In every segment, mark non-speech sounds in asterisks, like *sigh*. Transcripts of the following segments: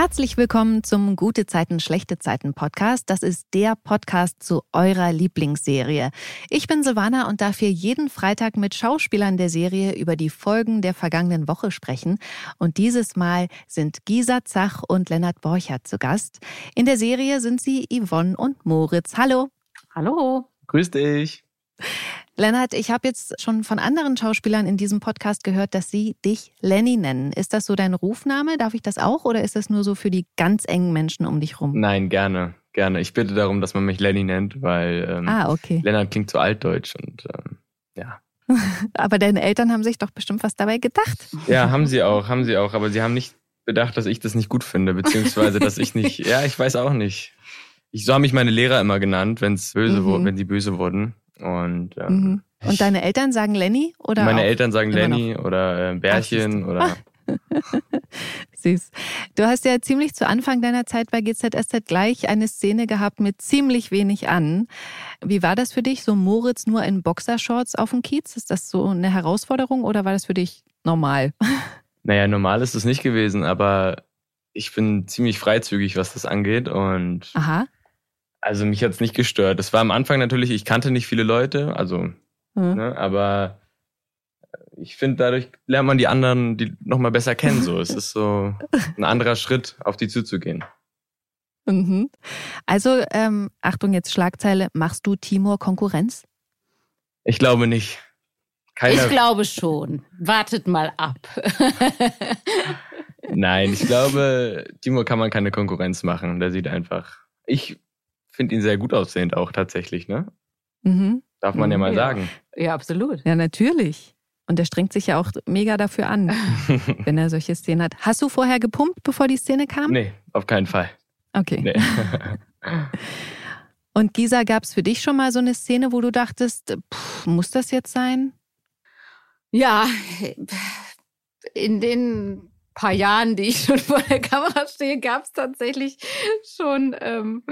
Herzlich willkommen zum Gute Zeiten, schlechte Zeiten Podcast. Das ist der Podcast zu eurer Lieblingsserie. Ich bin Silvana und darf hier jeden Freitag mit Schauspielern der Serie über die Folgen der vergangenen Woche sprechen. Und dieses Mal sind Gisa Zach und Lennart Borchert zu Gast. In der Serie sind sie Yvonne und Moritz. Hallo. Hallo. Grüß dich. Lennart, ich habe jetzt schon von anderen Schauspielern in diesem Podcast gehört, dass sie dich Lenny nennen. Ist das so dein Rufname? Darf ich das auch oder ist das nur so für die ganz engen Menschen um dich rum? Nein, gerne, gerne. Ich bitte darum, dass man mich Lenny nennt, weil ähm, ah, okay. Lennart klingt so altdeutsch und ähm, ja. *laughs* aber deine Eltern haben sich doch bestimmt was dabei gedacht. Ja, haben sie auch, haben sie auch. Aber sie haben nicht bedacht, dass ich das nicht gut finde, beziehungsweise dass ich nicht. *laughs* Ja, ich weiß auch nicht. Ich, so haben mich meine Lehrer immer genannt, wenn's böse mhm. wenn sie böse wurden. Und, ähm, mhm. und deine Eltern sagen Lenny oder? Meine Eltern sagen Lenny noch? oder äh, Bärchen Ach, oder. *laughs* Süß. Du hast ja ziemlich zu Anfang deiner Zeit bei GZSZ gleich eine Szene gehabt mit ziemlich wenig an. Wie war das für dich, so Moritz nur in Boxershorts auf dem Kiez? Ist das so eine Herausforderung oder war das für dich normal? *laughs* Naja, normal ist es nicht gewesen, aber ich bin ziemlich freizügig, was das angeht und Aha. Also mich hat es nicht gestört. Es war am Anfang natürlich, ich kannte nicht viele Leute, also, mhm. ne, aber ich finde, dadurch lernt man die anderen die nochmal besser kennen. So. es ist so ein anderer Schritt, auf die zuzugehen. Mhm. Also, ähm, Achtung, jetzt Schlagzeile, machst du Timur Konkurrenz? Ich glaube nicht. Keiner ich glaube schon. Wartet mal ab. *laughs* Nein, ich glaube, Timur kann man keine Konkurrenz machen. Der sieht einfach. Ich finde ihn sehr gut aussehend auch tatsächlich, ne? Mhm. Darf man ja mal ja. sagen. Ja, absolut. Ja, natürlich. Und er strengt sich ja auch mega dafür an, *laughs* wenn er solche Szenen hat. Hast du vorher gepumpt, bevor die Szene kam? Nee, auf keinen Fall. Okay. Nee. *laughs* Und Gisa, gab es für dich schon mal so eine Szene, wo du dachtest, pff, muss das jetzt sein? Ja, in den paar Jahren, die ich schon *laughs* vor der Kamera stehe, gab es tatsächlich schon, ähm,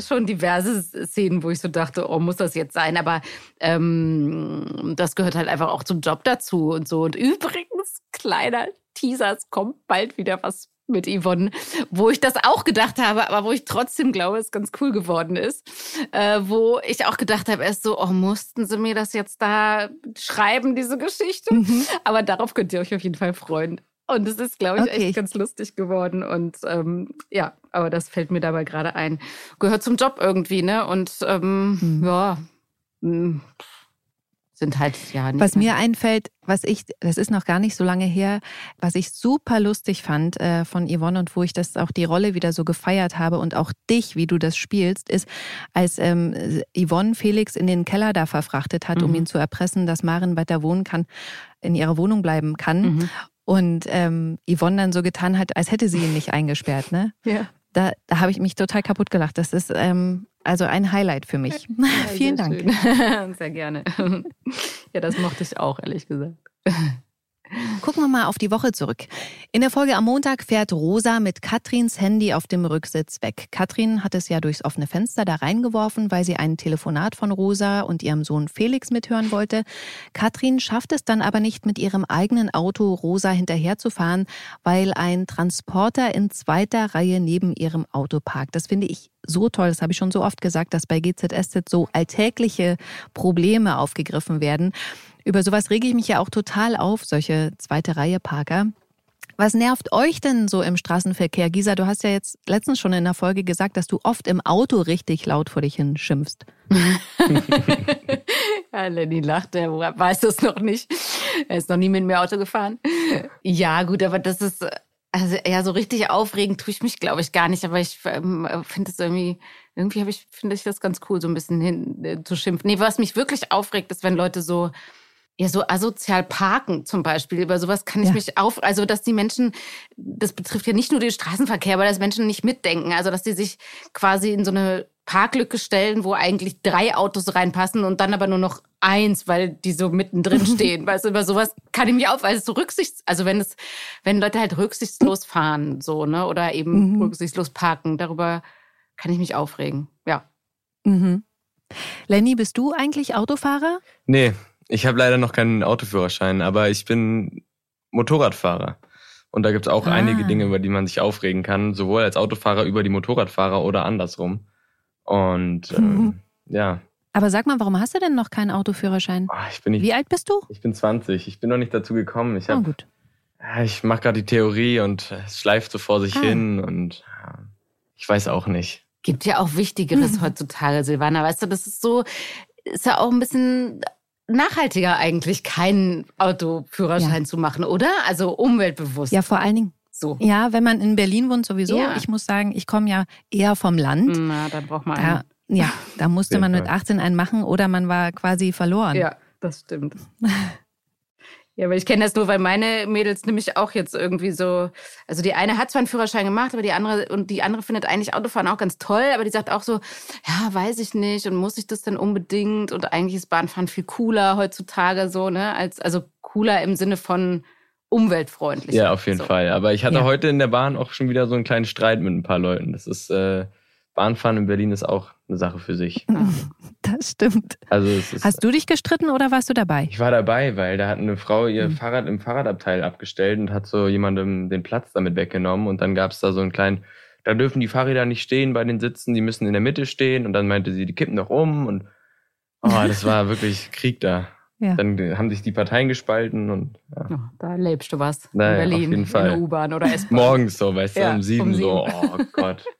schon diverse Szenen, wo ich so dachte, oh, muss das jetzt sein? Aber ähm, das gehört halt einfach auch zum Job dazu und so. Und übrigens, kleiner Teaser, es kommt bald wieder was mit Yvonne, wo ich das auch gedacht habe, aber wo ich trotzdem glaube, es ganz cool geworden ist. Äh, wo ich auch gedacht habe, erst so, oh, mussten sie mir das jetzt da schreiben, diese Geschichte? Mhm. Aber darauf könnt ihr euch auf jeden Fall freuen. Und es ist, glaube ich, okay. echt ganz lustig geworden. Und ähm, ja, aber das fällt mir dabei gerade ein. Gehört zum Job irgendwie, ne? Und ähm, hm. ja, hm, sind halt ja nicht. Was mir einfällt, was ich, das ist noch gar nicht so lange her, was ich super lustig fand äh, von Yvonne und wo ich das auch die Rolle wieder so gefeiert habe und auch dich, wie du das spielst, ist, als ähm, Yvonne Felix in den Keller da verfrachtet hat, mhm. um ihn zu erpressen, dass Maren weiter wohnen kann, in ihrer Wohnung bleiben kann. Mhm. Und ähm, Yvonne dann so getan hat, als hätte sie ihn nicht eingesperrt, ne? *laughs* Ja. Da, da habe ich mich total kaputt gelacht. Das ist ähm, also ein Highlight für mich. Ja, *laughs* Vielen Dank. Schön. *laughs* Sehr gerne. Ja, das mochte ich auch, ehrlich gesagt. Gucken wir mal auf die Woche zurück. In der Folge am Montag fährt Rosa mit Katrins Handy auf dem Rücksitz weg. Katrin hat es ja durchs offene Fenster da reingeworfen, weil sie ein Telefonat von Rosa und ihrem Sohn Felix mithören wollte. Katrin schafft es dann aber nicht, mit ihrem eigenen Auto Rosa hinterherzufahren, weil ein Transporter in zweiter Reihe neben ihrem Auto parkt. Das finde ich so toll, das habe ich schon so oft gesagt, dass bei GZSZ so alltägliche Probleme aufgegriffen werden. Über sowas rege ich mich ja auch total auf, solche zweite Reihe Parker. Was nervt euch denn so im Straßenverkehr? Gisa, du hast ja jetzt letztens schon in der Folge gesagt, dass du oft im Auto richtig laut vor dich hin schimpfst. *laughs* ja, Lenny lacht, er weiß das noch nicht. Er ist noch nie mit mir Auto gefahren. Ja, gut, aber das ist, also ja, so richtig aufregend tue ich mich, glaube ich, gar nicht. Aber ich ähm, finde es irgendwie, irgendwie ich, finde ich das ganz cool, so ein bisschen hin äh, zu schimpfen. Nee, was mich wirklich aufregt, ist, wenn Leute so ja, so asozial parken zum Beispiel. Über sowas kann ich ja. mich auf, also dass die Menschen, das betrifft ja nicht nur den Straßenverkehr, aber dass Menschen nicht mitdenken. Also dass die sich quasi in so eine Parklücke stellen, wo eigentlich drei Autos reinpassen und dann aber nur noch eins, weil die so mittendrin *laughs* stehen. weißt du, über sowas kann ich mich auf, weil es so rücksichts, also wenn es, wenn Leute halt rücksichtslos fahren, so, ne, oder eben mhm. rücksichtslos parken, darüber kann ich mich aufregen. Mhm. Lenny, bist du eigentlich Autofahrer? Nee, ich habe leider noch keinen Autoführerschein, aber ich bin Motorradfahrer. Und da gibt es auch ah. einige Dinge, über die man sich aufregen kann, sowohl als Autofahrer über die Motorradfahrer oder andersrum. Und ähm, ja. Aber sag mal, warum hast du denn noch keinen Autoführerschein? Oh, ich bin nicht, Wie alt bist du? Ich bin 20. Ich bin noch nicht dazu gekommen. Ich hab, oh, gut. Ich mache gerade die Theorie und es schleift so vor sich ah. hin und ich weiß auch nicht. Gibt ja auch Wichtigeres *laughs* heutzutage, Silvana. Weißt du, das ist so, ist ja auch ein bisschen nachhaltiger eigentlich, keinen Autoführerschein ja. zu machen, oder? Also umweltbewusst. Ja, vor allen Dingen. So. Ja, wenn man in Berlin wohnt, sowieso. Ja. Ich muss sagen, ich komme ja eher vom Land. Na, dann braucht man einen. Ja, da musste man mit 18 einen machen oder man war quasi verloren. Ja, das stimmt. *laughs* Ja, aber ich kenne das nur, weil meine Mädels nämlich auch jetzt irgendwie so, also die eine hat zwar einen Führerschein gemacht, aber die andere und die andere findet eigentlich Autofahren auch ganz toll, aber die sagt auch so, ja, weiß ich nicht und muss ich das denn unbedingt und eigentlich ist Bahnfahren viel cooler heutzutage so, ne, als also cooler im Sinne von umweltfreundlich. Ja, auf jeden so. Fall. Aber ich hatte ja. heute in der Bahn auch schon wieder so einen kleinen Streit mit ein paar Leuten. Das ist äh, Bahnfahren in Berlin ist auch eine Sache für sich. *laughs* Das stimmt. Also Hast du dich gestritten oder warst du dabei? Ich war dabei, weil da hat eine Frau ihr mhm. Fahrrad im Fahrradabteil abgestellt und hat so jemandem den Platz damit weggenommen. Und dann gab es da so einen kleinen, da dürfen die Fahrräder nicht stehen bei den Sitzen, die müssen in der Mitte stehen. Und dann meinte sie, die kippen doch um. Und oh, *laughs* das war wirklich Krieg da. Ja. Dann haben sich die Parteien gespalten und ja. Oh, da lebst du was. Naja, in Berlin, auf jeden Fall. in der U-Bahn oder S-Bahn. Morgens so, weißt du, um sieben, um sieben so, oh Gott. *laughs*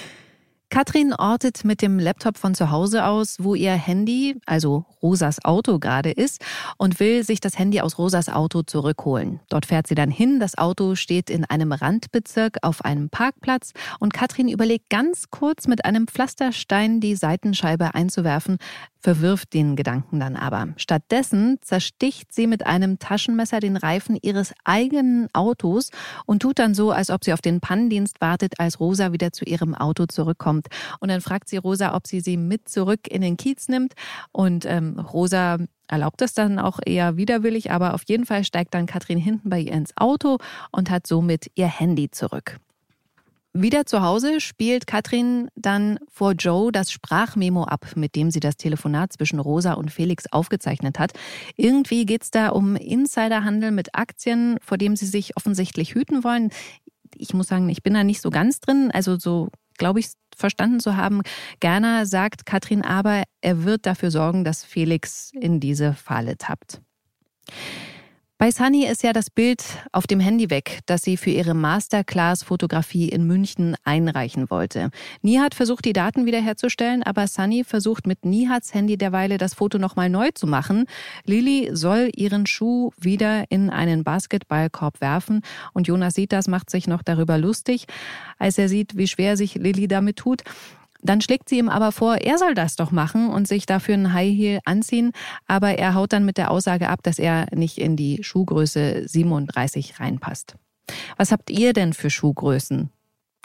Katrin ortet mit dem Laptop von zu Hause aus, wo ihr Handy, also Rosas Auto gerade ist, und will sich das Handy aus Rosas Auto zurückholen. Dort fährt sie dann hin. Das Auto steht in einem Randbezirk auf einem Parkplatz und Katrin überlegt ganz kurz mit einem Pflasterstein die Seitenscheibe einzuwerfen, verwirft den Gedanken dann aber. Stattdessen zersticht sie mit einem Taschenmesser den Reifen ihres eigenen Autos und tut dann so, als ob sie auf den Pannendienst wartet, als Rosa wieder zu ihrem Auto zurückkommt. Und dann fragt sie Rosa, ob sie sie mit zurück in den Kiez nimmt. Und ähm, Rosa erlaubt es dann auch eher widerwillig, aber auf jeden Fall steigt dann Katrin hinten bei ihr ins Auto und hat somit ihr Handy zurück. Wieder zu Hause spielt Katrin dann vor Joe das Sprachmemo ab, mit dem sie das Telefonat zwischen Rosa und Felix aufgezeichnet hat. Irgendwie geht es da um Insiderhandel mit Aktien, vor dem sie sich offensichtlich hüten wollen. Ich muss sagen, ich bin da nicht so ganz drin. Also so glaube ich verstanden zu haben. Gerner sagt Katrin aber, er wird dafür sorgen, dass Felix in diese Falle tappt. Bei Sunny ist ja das Bild auf dem Handy weg, das sie für ihre Masterclass-Fotografie in München einreichen wollte. Nihat versucht, die Daten wiederherzustellen, aber Sunny versucht mit Nihats Handy derweile das Foto nochmal neu zu machen. Lilly soll ihren Schuh wieder in einen Basketballkorb werfen und Jonas sieht das, macht sich noch darüber lustig, als er sieht, wie schwer sich Lilly damit tut. Dann schlägt sie ihm aber vor, er soll das doch machen und sich dafür einen High Heel anziehen. Aber er haut dann mit der Aussage ab, dass er nicht in die Schuhgröße 37 reinpasst. Was habt ihr denn für Schuhgrößen,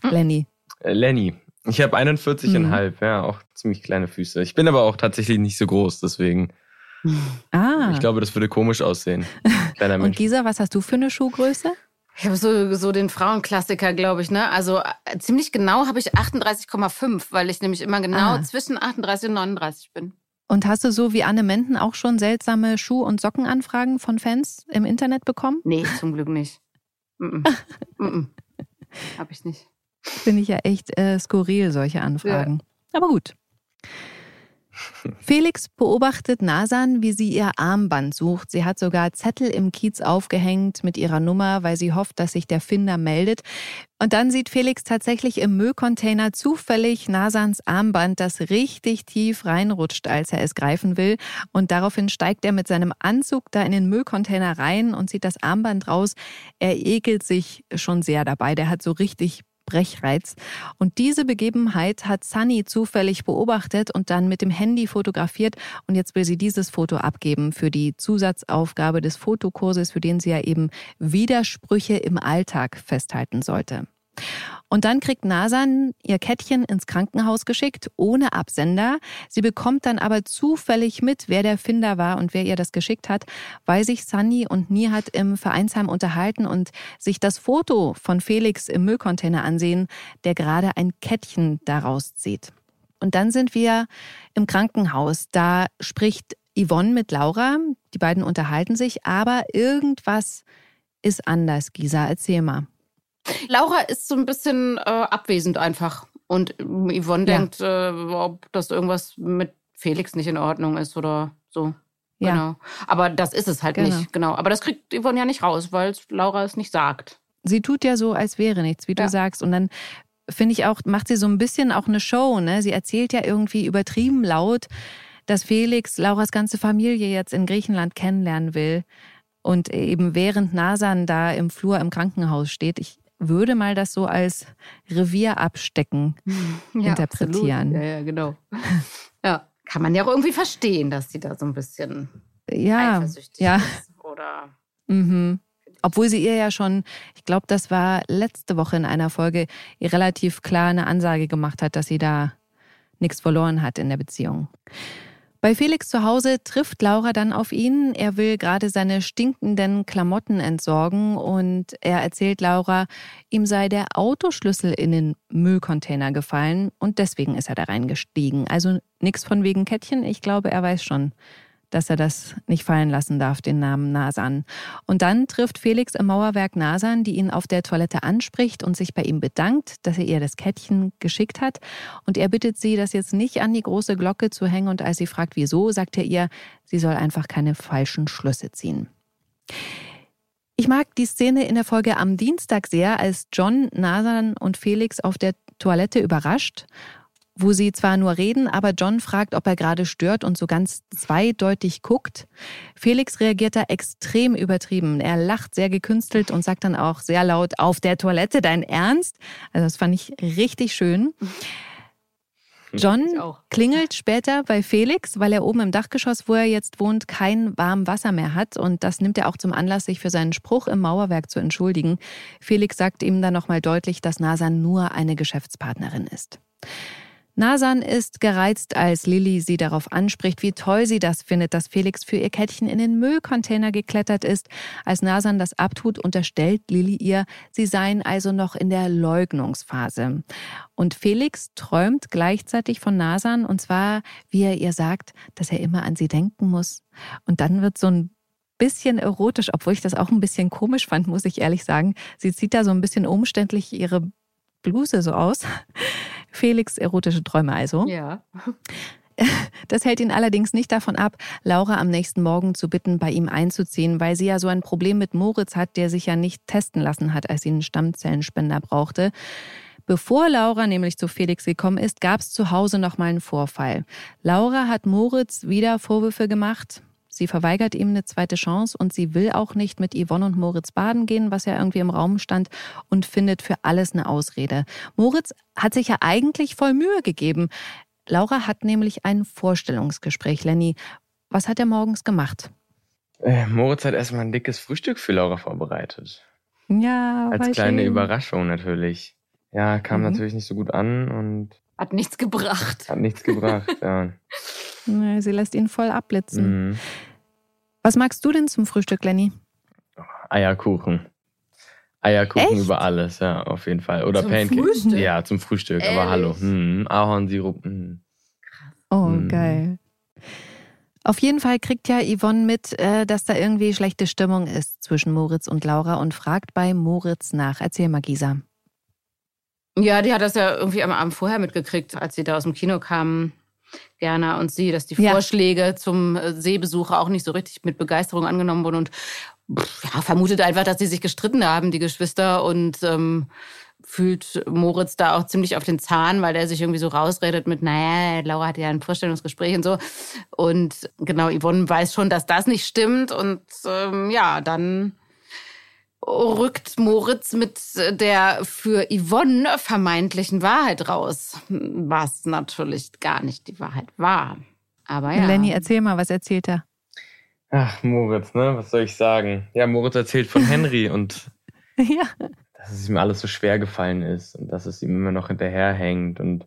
hm. Lenny? Äh, Lenny. Ich habe 41,5, mhm. ja, auch ziemlich kleine Füße. Ich bin aber auch tatsächlich nicht so groß, deswegen. Ah. Ich glaube, das würde komisch aussehen. Kleiner Mensch. *laughs* Und Gisa, was hast du für eine Schuhgröße? Ich habe so, so den Frauenklassiker, glaube ich, ne? Also äh, ziemlich genau habe ich 38,5, weil ich nämlich immer genau ah. zwischen 38 und 39 bin. Und hast du so wie Anne Menden auch schon seltsame Schuh- und Sockenanfragen von Fans im Internet bekommen? Nee, zum Glück nicht. Mm -mm. mm Hab ich nicht. Finde ich ja echt äh, skurril, solche Anfragen. Ja. Aber gut. Felix beobachtet Nasan, wie sie ihr Armband sucht. Sie hat sogar Zettel im Kiez aufgehängt mit ihrer Nummer, weil sie hofft, dass sich der Finder meldet. Und dann sieht Felix tatsächlich im Müllcontainer zufällig Nasans Armband, das richtig tief reinrutscht, als er es greifen will. Und daraufhin steigt er mit seinem Anzug da in den Müllcontainer rein und zieht das Armband raus. Er ekelt sich schon sehr dabei. Der hat so richtig Brechreiz. Und diese Begebenheit hat Sunny zufällig beobachtet und dann mit dem Handy fotografiert. Und jetzt will sie dieses Foto abgeben für die Zusatzaufgabe des Fotokurses, für den sie ja eben Widersprüche im Alltag festhalten sollte. Und dann kriegt Nasan ihr Kettchen ins Krankenhaus geschickt, ohne Absender. Sie bekommt dann aber zufällig mit, wer der Finder war und wer ihr das geschickt hat, weil sich Sunny und Nihat im Vereinsheim unterhalten und sich das Foto von Felix im Müllcontainer ansehen, der gerade ein Kettchen daraus zieht. Und dann sind wir im Krankenhaus. Da spricht Yvonne mit Laura. Die beiden unterhalten sich, aber irgendwas ist anders, Gisa. Erzähl mal. Laura ist so ein bisschen äh, abwesend einfach. Und Yvonne ja. denkt, äh, ob das irgendwas mit Felix nicht in Ordnung ist oder so. Ja. Genau. Aber das ist es halt genau. nicht, genau. Aber das kriegt Yvonne ja nicht raus, weil Laura es nicht sagt. Sie tut ja so, als wäre nichts, wie ja. du sagst. Und dann finde ich auch, macht sie so ein bisschen auch eine Show. Ne? Sie erzählt ja irgendwie übertrieben laut, dass Felix Lauras ganze Familie jetzt in Griechenland kennenlernen will. Und eben während Nasan da im Flur im Krankenhaus steht, ich würde mal das so als Revier abstecken ja, interpretieren. Absolut. Ja, ja, genau. *laughs* ja, kann man ja auch irgendwie verstehen, dass sie da so ein bisschen ja, eifersüchtig ja. ist. Oder mhm. Obwohl sie ihr ja schon, ich glaube, das war letzte Woche in einer Folge, ihr relativ klar eine Ansage gemacht hat, dass sie da nichts verloren hat in der Beziehung. Bei Felix zu Hause trifft Laura dann auf ihn. Er will gerade seine stinkenden Klamotten entsorgen und er erzählt Laura, ihm sei der Autoschlüssel in den Müllcontainer gefallen und deswegen ist er da reingestiegen. Also nichts von wegen Kettchen. Ich glaube, er weiß schon, dass er das nicht fallen lassen darf, den Namen Nasan. Und dann trifft Felix im Mauerwerk Nasan, die ihn auf der Toilette anspricht und sich bei ihm bedankt, dass er ihr das Kettchen geschickt hat. Und er bittet sie, das jetzt nicht an die große Glocke zu hängen. Und als sie fragt, wieso, sagt er ihr, sie soll einfach keine falschen Schlüsse ziehen. Ich mag die Szene in der Folge am Dienstag sehr, als John, Nasan und Felix auf der Toilette überrascht wo sie zwar nur reden, aber John fragt, ob er gerade stört und so ganz zweideutig guckt. Felix reagiert da extrem übertrieben. Er lacht sehr gekünstelt und sagt dann auch sehr laut, auf der Toilette, dein Ernst? Also das fand ich richtig schön. John klingelt später bei Felix, weil er oben im Dachgeschoss, wo er jetzt wohnt, kein warmes Wasser mehr hat. Und das nimmt er auch zum Anlass, sich für seinen Spruch im Mauerwerk zu entschuldigen. Felix sagt ihm dann nochmal deutlich, dass Nasan nur eine Geschäftspartnerin ist. Nasan ist gereizt, als Lilly sie darauf anspricht, wie toll sie das findet, dass Felix für ihr Kettchen in den Müllcontainer geklettert ist. Als Nasan das abtut, unterstellt Lilly ihr, sie seien also noch in der Leugnungsphase. Und Felix träumt gleichzeitig von Nasan, und zwar, wie er ihr sagt, dass er immer an sie denken muss. Und dann wird so ein bisschen erotisch, obwohl ich das auch ein bisschen komisch fand, muss ich ehrlich sagen. Sie zieht da so ein bisschen umständlich ihre Bluse so aus. Felix erotische Träume also. Ja. *laughs* Das hält ihn allerdings nicht davon ab, Laura am nächsten Morgen zu bitten, bei ihm einzuziehen, weil sie ja so ein Problem mit Moritz hat, der sich ja nicht testen lassen hat, als sie einen Stammzellenspender brauchte. Bevor Laura nämlich zu Felix gekommen ist, gab es zu Hause nochmal einen Vorfall. Laura hat Moritz wieder Vorwürfe gemacht. Sie verweigert ihm eine zweite Chance und sie will auch nicht mit Yvonne und Moritz baden gehen, was ja irgendwie im Raum stand, und findet für alles eine Ausrede. Moritz hat sich ja eigentlich voll Mühe gegeben. Laura hat nämlich ein Vorstellungsgespräch. Lenny, was hat er morgens gemacht? Äh, Moritz hat erstmal ein dickes Frühstück für Laura vorbereitet. Ja, als kleine schön. Überraschung natürlich. Ja, kam mhm. natürlich nicht so gut an und hat nichts gebracht. Hat nichts gebracht, ja. *laughs* Sie lässt ihn voll abblitzen. Mhm. Was magst du denn zum Frühstück, Lenny? Eierkuchen. Eierkuchen Echt? über alles, ja, auf jeden Fall. Oder zum Pancakes. Frühstück? Ja, zum Frühstück, Ehrlich? aber hallo. Hm, Ahornsirup. Hm. Oh, hm. geil. Auf jeden Fall kriegt ja Yvonne mit, äh, dass da irgendwie schlechte Stimmung ist zwischen Moritz und Laura und fragt bei Moritz nach. Erzähl mal, Gisa. Ja, die hat das ja irgendwie am Abend vorher mitgekriegt, als sie da aus dem Kino kamen. Gerner und sie, dass die ja. Vorschläge zum äh, Seebesuch auch nicht so richtig mit Begeisterung angenommen wurden und ja, vermutet einfach, dass sie sich gestritten haben, die Geschwister und ähm, fühlt Moritz da auch ziemlich auf den Zahn, weil der sich irgendwie so rausredet mit, naja, Laura hatte ja ein Vorstellungsgespräch und so. Und genau, Yvonne weiß schon, dass das nicht stimmt und ähm, ja, dann rückt Moritz mit der für Yvonne vermeintlichen Wahrheit raus, was natürlich gar nicht die Wahrheit war. Aber ja. Lenny, erzähl mal, was erzählt er? Ach, Moritz, ne? Was soll ich sagen? Ja, Moritz erzählt von Henry *laughs* und ja. dass es ihm alles so schwer gefallen ist und dass es ihm immer noch hinterherhängt. Und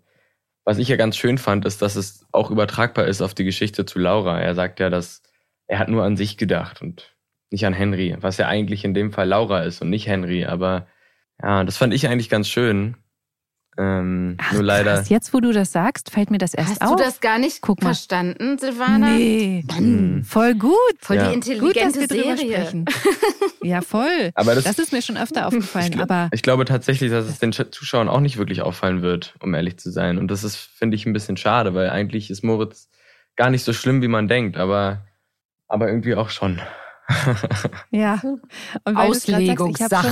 was ich ja ganz schön fand, ist, dass es auch übertragbar ist auf die Geschichte zu Laura. Er sagt ja, dass er hat nur an sich gedacht und nicht an Henry, was ja eigentlich in dem Fall Laura ist und nicht Henry. Aber ja, das fand ich eigentlich ganz schön. Ähm, Ach, nur leider. Krass, jetzt, wo du das sagst, fällt mir das erst Hast auf. du das gar nicht Guck mal. verstanden, Silvana? Nee. Hm. Voll gut. Voll Ja. die Gut, dass intelligente wir Serie. sprechen. *laughs* Ja, voll. Aber das, Das ist mir schon öfter *laughs* aufgefallen, ich, aber ich glaube tatsächlich, dass es den Sch- Zuschauern auch nicht wirklich auffallen wird, um ehrlich zu sein. Und das ist, finde ich, ein bisschen schade, weil eigentlich ist Moritz gar nicht so schlimm, wie man denkt, aber, aber irgendwie auch schon. Ja. Sagst, ich habe Auslegungssache.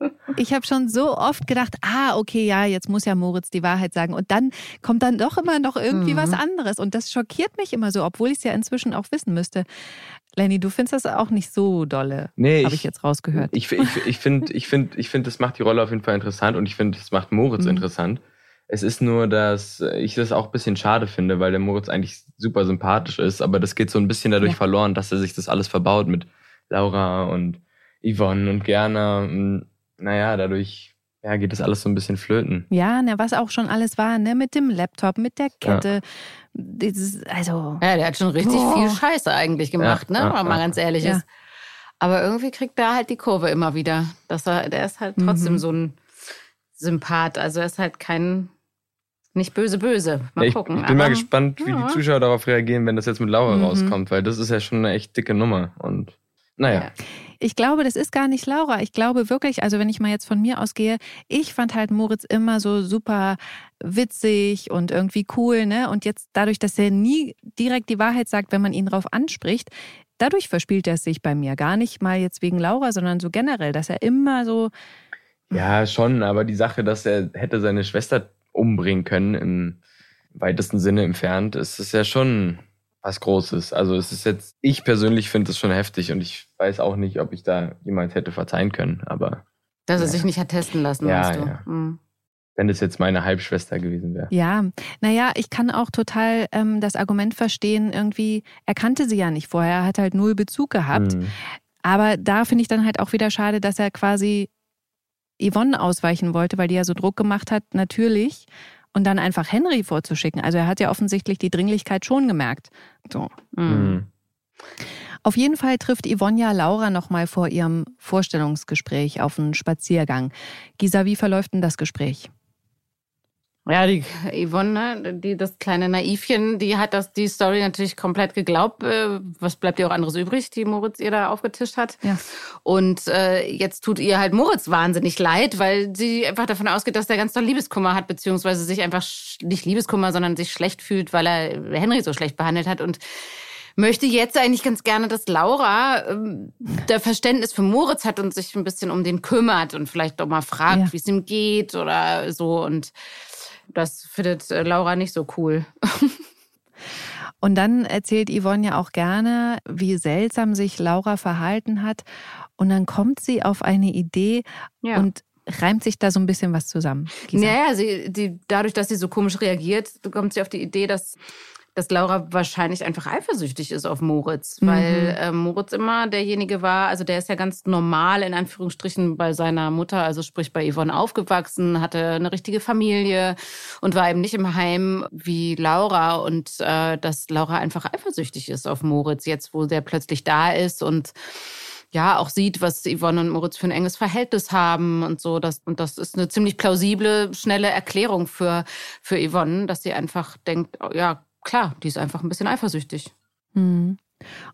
schon, ich so oft gedacht, ah, okay, ja, jetzt muss ja Moritz die Wahrheit sagen. Und dann kommt dann doch immer noch irgendwie Mhm. was anderes. Und das schockiert mich immer so, obwohl ich es ja inzwischen auch wissen müsste. Lenny, du findest das auch nicht so dolle, Nee, habe ich jetzt rausgehört. Ich, ich, ich finde, ich finde, ich finde, das macht die Rolle auf jeden Fall interessant und ich finde, das macht Moritz Mhm. interessant. Es ist nur, dass ich das auch ein bisschen schade finde, weil der Moritz eigentlich super sympathisch ist, aber das geht so ein bisschen dadurch Ja. verloren, dass er sich das alles verbaut mit Laura und Yvonne und Gerner. Und, naja, dadurch ja, geht das alles so ein bisschen flöten. Ja, ne, was auch schon alles war, ne, mit dem Laptop, mit der Kette. Dieses, also, Ja, der hat schon richtig Boah. viel Scheiße eigentlich gemacht, Ja, ne? ja, Wenn man mal ja. ganz ehrlich Ja. ist. Aber irgendwie kriegt er halt die Kurve immer wieder. Dass er, der ist halt trotzdem Mhm. so ein Sympath. Also er ist halt kein nicht böse böse. Mal Ja, ich, gucken. ich bin mal Aber- gespannt, wie ja. die Zuschauer darauf reagieren, wenn das jetzt mit Laura Mhm. rauskommt, weil das ist ja schon eine echt dicke Nummer. Und naja. Ja. Ich glaube, das ist gar nicht Laura. Ich glaube wirklich, also wenn ich mal jetzt von mir ausgehe, ich fand halt Moritz immer so super witzig und irgendwie cool, ne? Und jetzt dadurch, dass er nie direkt die Wahrheit sagt, wenn man ihn drauf anspricht, dadurch verspielt er es sich bei mir gar nicht mal jetzt wegen Laura, sondern so generell, dass er immer so, Ja, schon, aber die Sache, dass er hätte seine Schwester umbringen können, im weitesten Sinne entfernt, ist es ja schon was Großes. Also es ist jetzt, ich persönlich finde es schon heftig und ich weiß auch nicht, ob ich da jemals hätte verzeihen können. Aber Dass er Ja. sich nicht hat testen lassen, Ja, weißt du. ja. Mhm. wenn es jetzt meine Halbschwester gewesen wäre. ja, naja, ich kann auch total ähm, das Argument verstehen, irgendwie, er kannte sie ja nicht vorher, er hat halt null Bezug gehabt. Mhm. Aber da finde ich dann halt auch wieder schade, dass er quasi Yvonne ausweichen wollte, weil die ja so Druck gemacht hat, natürlich. Und dann einfach Henry vorzuschicken. Also er hat ja offensichtlich die Dringlichkeit schon gemerkt. So. Mhm. Mhm. Auf jeden Fall trifft Yvonne ja Laura nochmal vor ihrem Vorstellungsgespräch auf einen Spaziergang. Gisa, wie verläuft denn das Gespräch? Ja, die Yvonne, ne, die, das kleine Naivchen, die hat das, die Story natürlich komplett geglaubt. Äh, Was bleibt ihr auch anderes übrig, die Moritz ihr da aufgetischt hat? Ja. Und äh, jetzt tut ihr halt Moritz wahnsinnig leid, weil sie einfach davon ausgeht, dass der ganz doll Liebeskummer hat, beziehungsweise sich einfach nicht Liebeskummer, sondern sich schlecht fühlt, weil er Henry so schlecht behandelt hat und möchte jetzt eigentlich ganz gerne, dass Laura ähm, der Verständnis für Moritz hat und sich ein bisschen um den kümmert und vielleicht auch mal fragt, Ja. wie es ihm geht oder so und das findet äh, Laura nicht so cool. *laughs* Und dann erzählt Yvonne ja auch gerne, wie seltsam sich Laura verhalten hat. Und dann kommt sie auf eine Idee und reimt sich da so ein bisschen was zusammen. Gisa. Naja, sie, die, dadurch, dass sie so komisch reagiert, kommt sie auf die Idee, dass, dass Laura wahrscheinlich einfach eifersüchtig ist auf Moritz. Mhm. Weil äh, Moritz immer derjenige war, also der ist ja ganz normal in Anführungsstrichen bei seiner Mutter, also sprich bei Yvonne aufgewachsen, hatte eine richtige Familie und war eben nicht im Heim wie Laura. Und äh, dass Laura einfach eifersüchtig ist auf Moritz, jetzt wo der plötzlich da ist und ja auch sieht, was Yvonne und Moritz für ein enges Verhältnis haben und so. Das, und das ist eine ziemlich plausible, schnelle Erklärung für, für Yvonne, dass sie einfach denkt, oh, ja, klar, die ist einfach ein bisschen eifersüchtig. Hm.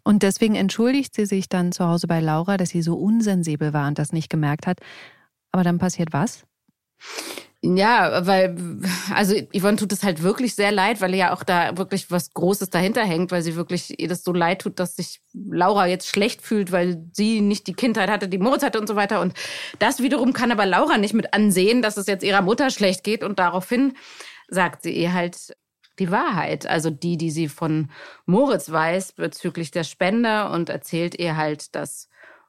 Und deswegen entschuldigt sie sich dann zu Hause bei Laura, dass sie so unsensibel war und das nicht gemerkt hat. Aber dann passiert was? Ja, weil, also Yvonne tut es halt wirklich sehr leid, weil ja auch da wirklich was Großes dahinter hängt, weil sie wirklich ihr das so leid tut, dass sich Laura jetzt schlecht fühlt, weil sie nicht die Kindheit hatte, die Moritz hatte und so weiter. Und das wiederum kann aber Laura nicht mit ansehen, dass es jetzt ihrer Mutter schlecht geht. Und daraufhin sagt sie ihr halt die Wahrheit, also die, die sie von Moritz weiß bezüglich der Spende und erzählt ihr halt, dass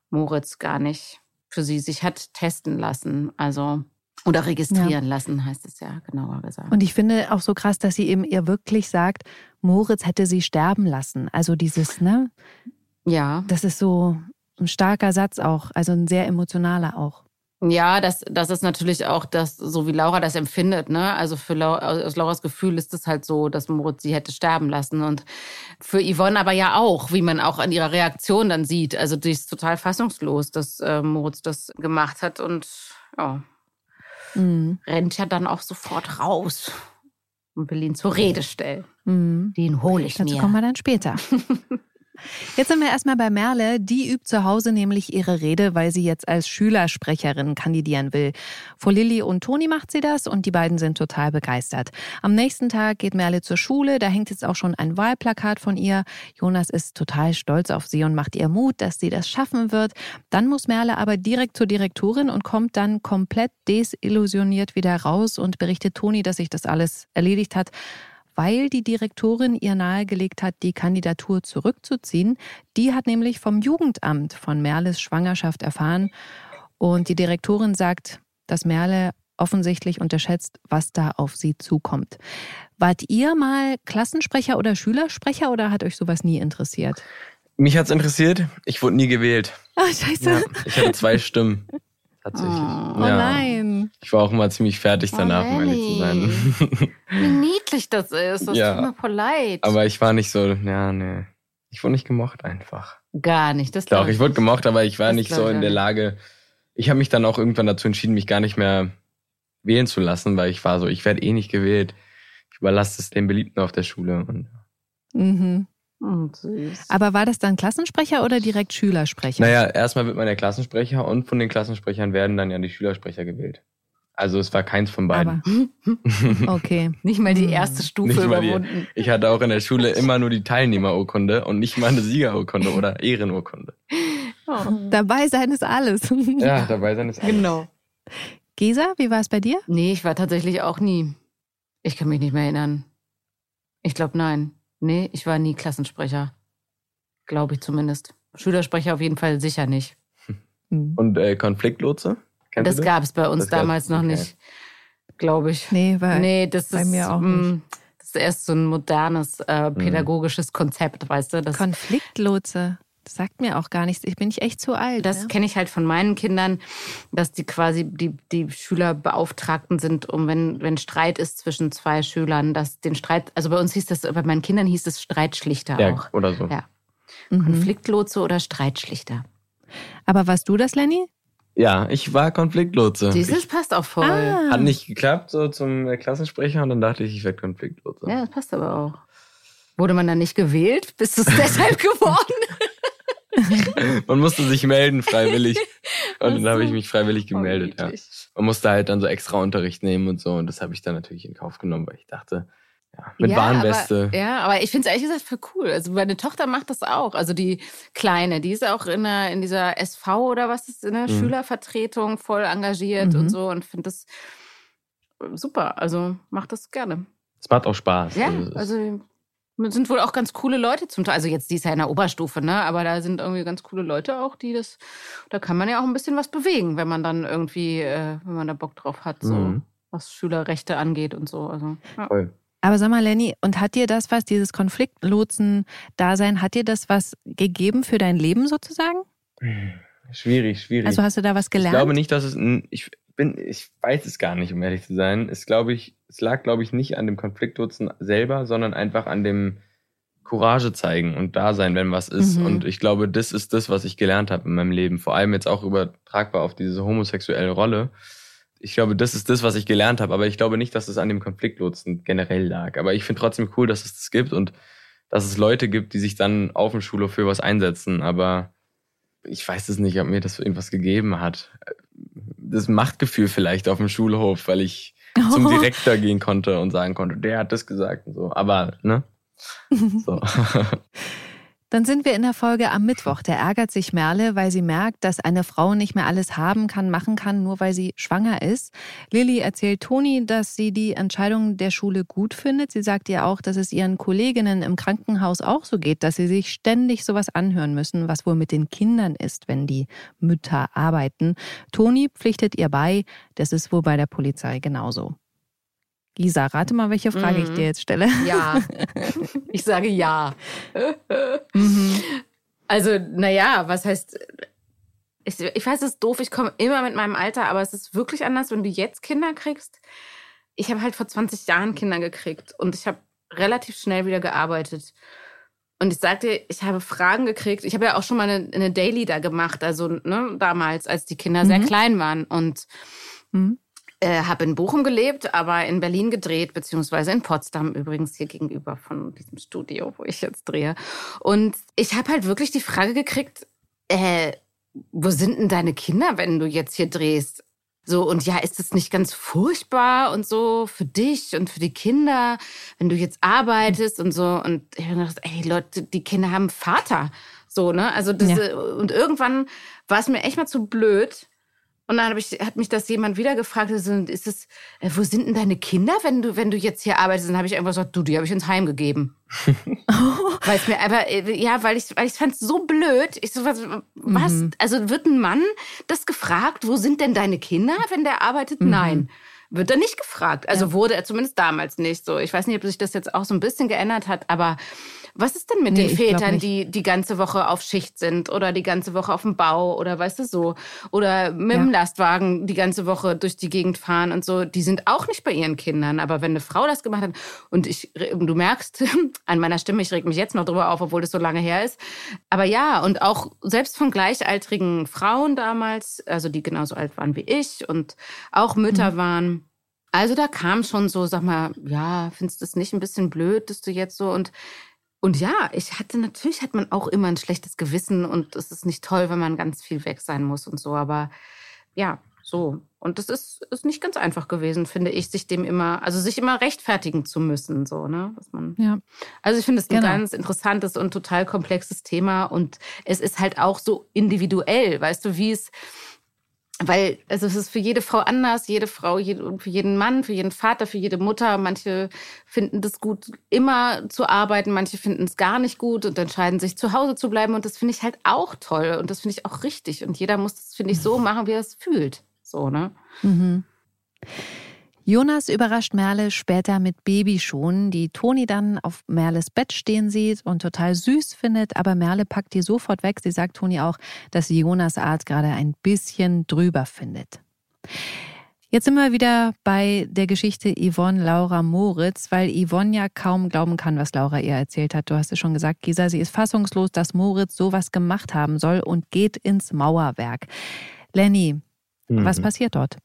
Moritz gar nicht für sie sich hat testen lassen. Also oder registrieren lassen, heißt es ja genauer gesagt. Und ich finde auch so krass, dass sie eben ihr wirklich sagt, Moritz hätte sie sterben lassen. Also dieses, ne? ja. Das ist so ein starker Satz auch, also ein sehr emotionaler auch. Ja, das, das ist natürlich auch das, so wie Laura das empfindet, ne? Also für Laura, aus Lauras Gefühl ist es halt so, dass Moritz sie hätte sterben lassen. Und für Yvonne aber ja auch, wie man auch an ihrer Reaktion dann sieht. Also die ist total fassungslos, dass äh, Moritz das gemacht hat und ja, mhm. rennt ja dann auch sofort raus und will ihn zur Rede stellen. Mhm. Den hole ich Dazu mir. kommen wir dann später. *laughs* Jetzt sind wir erstmal bei Merle. Die übt zu Hause nämlich ihre Rede, weil sie jetzt als Schülersprecherin kandidieren will. Vor Lilly und Toni macht sie das und die beiden sind total begeistert. Am nächsten Tag geht Merle zur Schule. Da hängt jetzt auch schon ein Wahlplakat von ihr. Jonas ist total stolz auf sie und macht ihr Mut, dass sie das schaffen wird. Dann muss Merle aber direkt zur Direktorin und kommt dann komplett desillusioniert wieder raus und berichtet Toni, dass sich das alles erledigt hat weil die Direktorin ihr nahegelegt hat, die Kandidatur zurückzuziehen. Die hat nämlich vom Jugendamt von Merles Schwangerschaft erfahren und die Direktorin sagt, dass Merle offensichtlich unterschätzt, was da auf sie zukommt. Wart ihr mal Klassensprecher oder Schülersprecher oder hat euch sowas nie interessiert? Mich hat's interessiert. Ich wurde nie gewählt. Ah, scheiße. Ja, ich hatte zwei Stimmen tatsächlich. Oh, ja. nein. Ich war auch immer ziemlich fertig oh, danach, um ehrlich zu sein. *laughs* Wie niedlich das ist. Das ja. tut mir voll leid. Aber ich war nicht so, ja, nee. Ich wurde nicht gemocht einfach. Gar nicht, das Doch, ich wurde gemocht, aber ich war das nicht so in der Lage. Ich habe mich dann auch irgendwann dazu entschieden, mich gar nicht mehr wählen zu lassen, weil ich war so, ich werde eh nicht gewählt. Ich überlasse es den Beliebten auf der Schule. Und, mhm. Oh, Aber war das dann Klassensprecher oder direkt Schülersprecher? Naja, erstmal wird man der Klassensprecher und von den Klassensprechern werden dann ja die Schülersprecher gewählt. Also es war keins von beiden. Aber, *laughs* okay. nicht mal die erste Stufe überwunden. Die, ich hatte auch in der Schule immer nur die Teilnehmerurkunde und nicht mal eine Siegerurkunde oder Ehrenurkunde. Oh. Dabei sein ist alles. ja, dabei sein ist alles. Genau. Gesa, wie war es bei dir? Nee, ich war tatsächlich auch nie. Ich kann mich nicht mehr erinnern. Ich glaube, nein. Nee, ich war nie Klassensprecher. Glaube ich zumindest. Schülersprecher auf jeden Fall sicher nicht. Hm. Und äh, Konfliktlotse? Kennst das gab es bei uns das damals noch nicht, glaube ich. Nee, bei, nee, das bei ist, mir auch hm, nicht. Das ist erst so ein modernes äh, hm. pädagogisches Konzept, weißt du? Das Konfliktlotse. Das sagt mir auch gar nichts. Ich bin nicht echt zu alt. Das ne? kenne ich halt von meinen Kindern, dass die quasi die, die Schülerbeauftragten sind, um wenn, wenn Streit ist zwischen zwei Schülern, dass den Streit, also bei uns hieß das, bei meinen Kindern hieß es Streitschlichter ja, auch. Oder so. Ja. Mhm. Konfliktlotse oder Streitschlichter. Aber warst du das, Lenny? Ja, ich war Konfliktlotse. Dieses passt auch voll. Ah. Hat nicht geklappt, so zum Klassensprecher, und dann dachte ich, ich werde Konfliktlotse. Ja, das passt aber auch. Wurde man dann nicht gewählt? Bist du es *laughs* deshalb geworden? *laughs* Man musste sich melden freiwillig. *laughs* Und dann habe ich mich freiwillig gemeldet, ja. Man musste halt dann so extra Unterricht nehmen und so. Und das habe ich dann natürlich in Kauf genommen, weil ich dachte, ja, mit ja, Warnweste. Aber, ja, aber ich finde es ehrlich gesagt voll cool. Also meine Tochter macht das auch. Also die Kleine, die ist auch in, der, in dieser SV oder was ist, in der mhm. Schülervertretung voll engagiert mhm. und so und finde das super. Also macht das gerne. Es macht auch Spaß. Ja, also, also sind wohl auch ganz coole Leute zum Teil. Also jetzt, die ist ja in der Oberstufe, ne? Aber da sind irgendwie ganz coole Leute auch, die das, da kann man ja auch ein bisschen was bewegen, wenn man dann irgendwie, äh, wenn man da Bock drauf hat, so mhm. was Schülerrechte angeht und so. Also, ja. Voll. Aber sag mal, Lenny, und hat dir das was, dieses Konfliktlotsen-Dasein, hat dir das was gegeben für dein Leben sozusagen? Schwierig, schwierig. Also hast du da was gelernt? Ich glaube nicht, dass es, ich bin, ich weiß es gar nicht, um ehrlich zu sein. Es glaube ich, es lag, glaube ich, nicht an dem Konfliktnutzen selber, sondern einfach an dem Courage zeigen und da sein, wenn was ist. Mhm. Und ich glaube, das ist das, was ich gelernt habe in meinem Leben. Vor allem jetzt auch übertragbar auf diese homosexuelle Rolle. Ich glaube, das ist das, was ich gelernt habe. Aber ich glaube nicht, dass es an dem Konfliktlotsen generell lag. Aber ich finde trotzdem cool, dass es das gibt und dass es Leute gibt, die sich dann auf dem Schulhof für was einsetzen. Aber ich weiß es nicht, ob mir das irgendwas gegeben hat. Das Machtgefühl vielleicht auf dem Schulhof, weil ich zum Direktor gehen konnte und sagen konnte, der hat das gesagt und so. Aber, ne? *laughs* So. *laughs* Dann sind wir in der Folge am Mittwoch. Da ärgert sich Merle, weil sie merkt, dass eine Frau nicht mehr alles haben kann, machen kann, nur weil sie schwanger ist. Lilly erzählt Toni, dass sie die Entscheidung der Schule gut findet. Sie sagt ihr auch, dass es ihren Kolleginnen im Krankenhaus auch so geht, dass sie sich ständig sowas anhören müssen, was wohl mit den Kindern ist, wenn die Mütter arbeiten. Toni pflichtet ihr bei, das ist wohl bei der Polizei genauso. Gisa, rate mal, welche Frage mhm. ich dir jetzt stelle. Ja. *laughs* Ich sage ja. mhm. Also, naja, was heißt, ich, ich weiß, es ist doof, ich komme immer mit meinem Alter, aber es ist wirklich anders, wenn du jetzt Kinder kriegst. Ich habe halt vor 20 Jahren Kinder gekriegt und ich habe relativ schnell wieder gearbeitet. Und ich sagte, ich habe Fragen gekriegt. Ich habe ja auch schon mal eine, eine Daily da gemacht, also ne, damals, als die Kinder mhm. sehr klein waren. Und mhm. Äh, habe in Bochum gelebt, aber in Berlin gedreht, beziehungsweise in Potsdam übrigens hier gegenüber von diesem Studio, wo ich jetzt drehe. Und ich habe halt wirklich die Frage gekriegt, äh, wo sind denn deine Kinder, wenn du jetzt hier drehst? So, und ja, ist es nicht ganz furchtbar und so für dich und für die Kinder, wenn du jetzt arbeitest und so? Und ich habe gedacht, ey, Leute, die Kinder haben Vater. So, ne? Also, das, ja. und irgendwann war es mir echt mal zu blöd, und dann ich, hat mich das jemand wieder gefragt, ist es, äh, wo sind denn deine Kinder, wenn du, wenn du jetzt hier arbeitest? Dann habe ich einfach gesagt, du, die habe ich ins Heim gegeben. *laughs* weil mir aber, äh, ja, weil ich, weil ich fand es so blöd. Ich so, was, was? Mhm. Also wird ein Mann das gefragt, wo sind denn deine Kinder, wenn der arbeitet? Mhm. Nein. Wird er nicht gefragt. Also ja. wurde er zumindest damals nicht so. Ich weiß nicht, ob sich das jetzt auch so ein bisschen geändert hat, aber was ist denn mit nee, den Vätern, die die ganze Woche auf Schicht sind oder die ganze Woche auf dem Bau oder weißt du so? Oder mit ja. dem Lastwagen die ganze Woche durch die Gegend fahren und so. Die sind auch nicht bei ihren Kindern. Aber wenn eine Frau das gemacht hat und ich, du merkst *laughs* an meiner Stimme, ich reg mich jetzt noch drüber auf, obwohl das so lange her ist. Aber ja, und auch selbst von gleichaltrigen Frauen damals, also die genauso alt waren wie ich und auch Mütter mhm. waren. Also da kam schon so, sag mal, ja, findest du es nicht ein bisschen blöd, dass du jetzt so und und ja, ich hatte natürlich hat man auch immer ein schlechtes Gewissen und es ist nicht toll, wenn man ganz viel weg sein muss und so, aber ja, so. Und das ist, ist nicht ganz einfach gewesen, finde ich, sich dem immer, also sich immer rechtfertigen zu müssen, so, ne? Dass man, ja. Also ich finde es ein genau. ganz interessantes und total komplexes Thema und es ist halt auch so individuell, weißt du, wie es, weil also es ist für jede Frau anders, jede Frau, jede, für jeden Mann, für jeden Vater, für jede Mutter. Manche finden das gut, immer zu arbeiten, manche finden es gar nicht gut und entscheiden sich zu Hause zu bleiben. Und das finde ich halt auch toll und das finde ich auch richtig. Und jeder muss das, finde ich, so *laughs* machen, wie er es fühlt. So, ne? Mhm. Jonas überrascht Merle später mit Babyschuhen, die Toni dann auf Merles Bett stehen sieht und total süß findet, aber Merle packt die sofort weg. Sie sagt Toni auch, dass sie Jonas Art gerade ein bisschen drüber findet. Jetzt sind wir wieder bei der Geschichte Yvonne Laura Moritz, weil Yvonne ja kaum glauben kann, was Laura ihr erzählt hat. Du hast es schon gesagt, Gisa, sie ist fassungslos, dass Moritz sowas gemacht haben soll und geht ins Mauerwerk. Lenny, mhm. was passiert dort?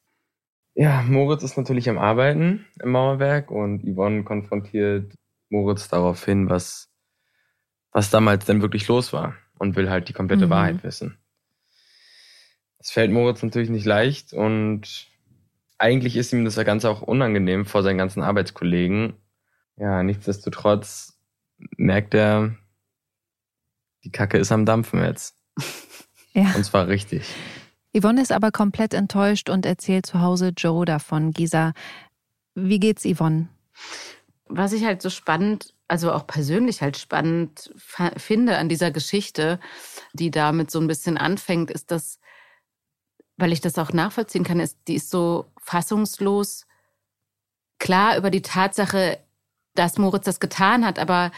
Ja, Moritz ist natürlich am Arbeiten im Mauerwerk und Yvonne konfrontiert Moritz darauf hin, was, was damals denn wirklich los war und will halt die komplette mhm. Wahrheit wissen. Es fällt Moritz natürlich nicht leicht und eigentlich ist ihm das Ganze auch unangenehm vor seinen ganzen Arbeitskollegen. Ja, nichtsdestotrotz merkt er, die Kacke ist am Dampfen jetzt. *laughs* Ja. Und zwar richtig. Yvonne ist aber komplett enttäuscht und erzählt zu Hause Joe davon. Gisa, wie geht's Yvonne? Was ich halt so spannend, also auch persönlich halt spannend finde an dieser Geschichte, die damit so ein bisschen anfängt, ist, dass, weil ich das auch nachvollziehen kann, ist, die ist so fassungslos klar über die Tatsache, dass Moritz das getan hat, aber,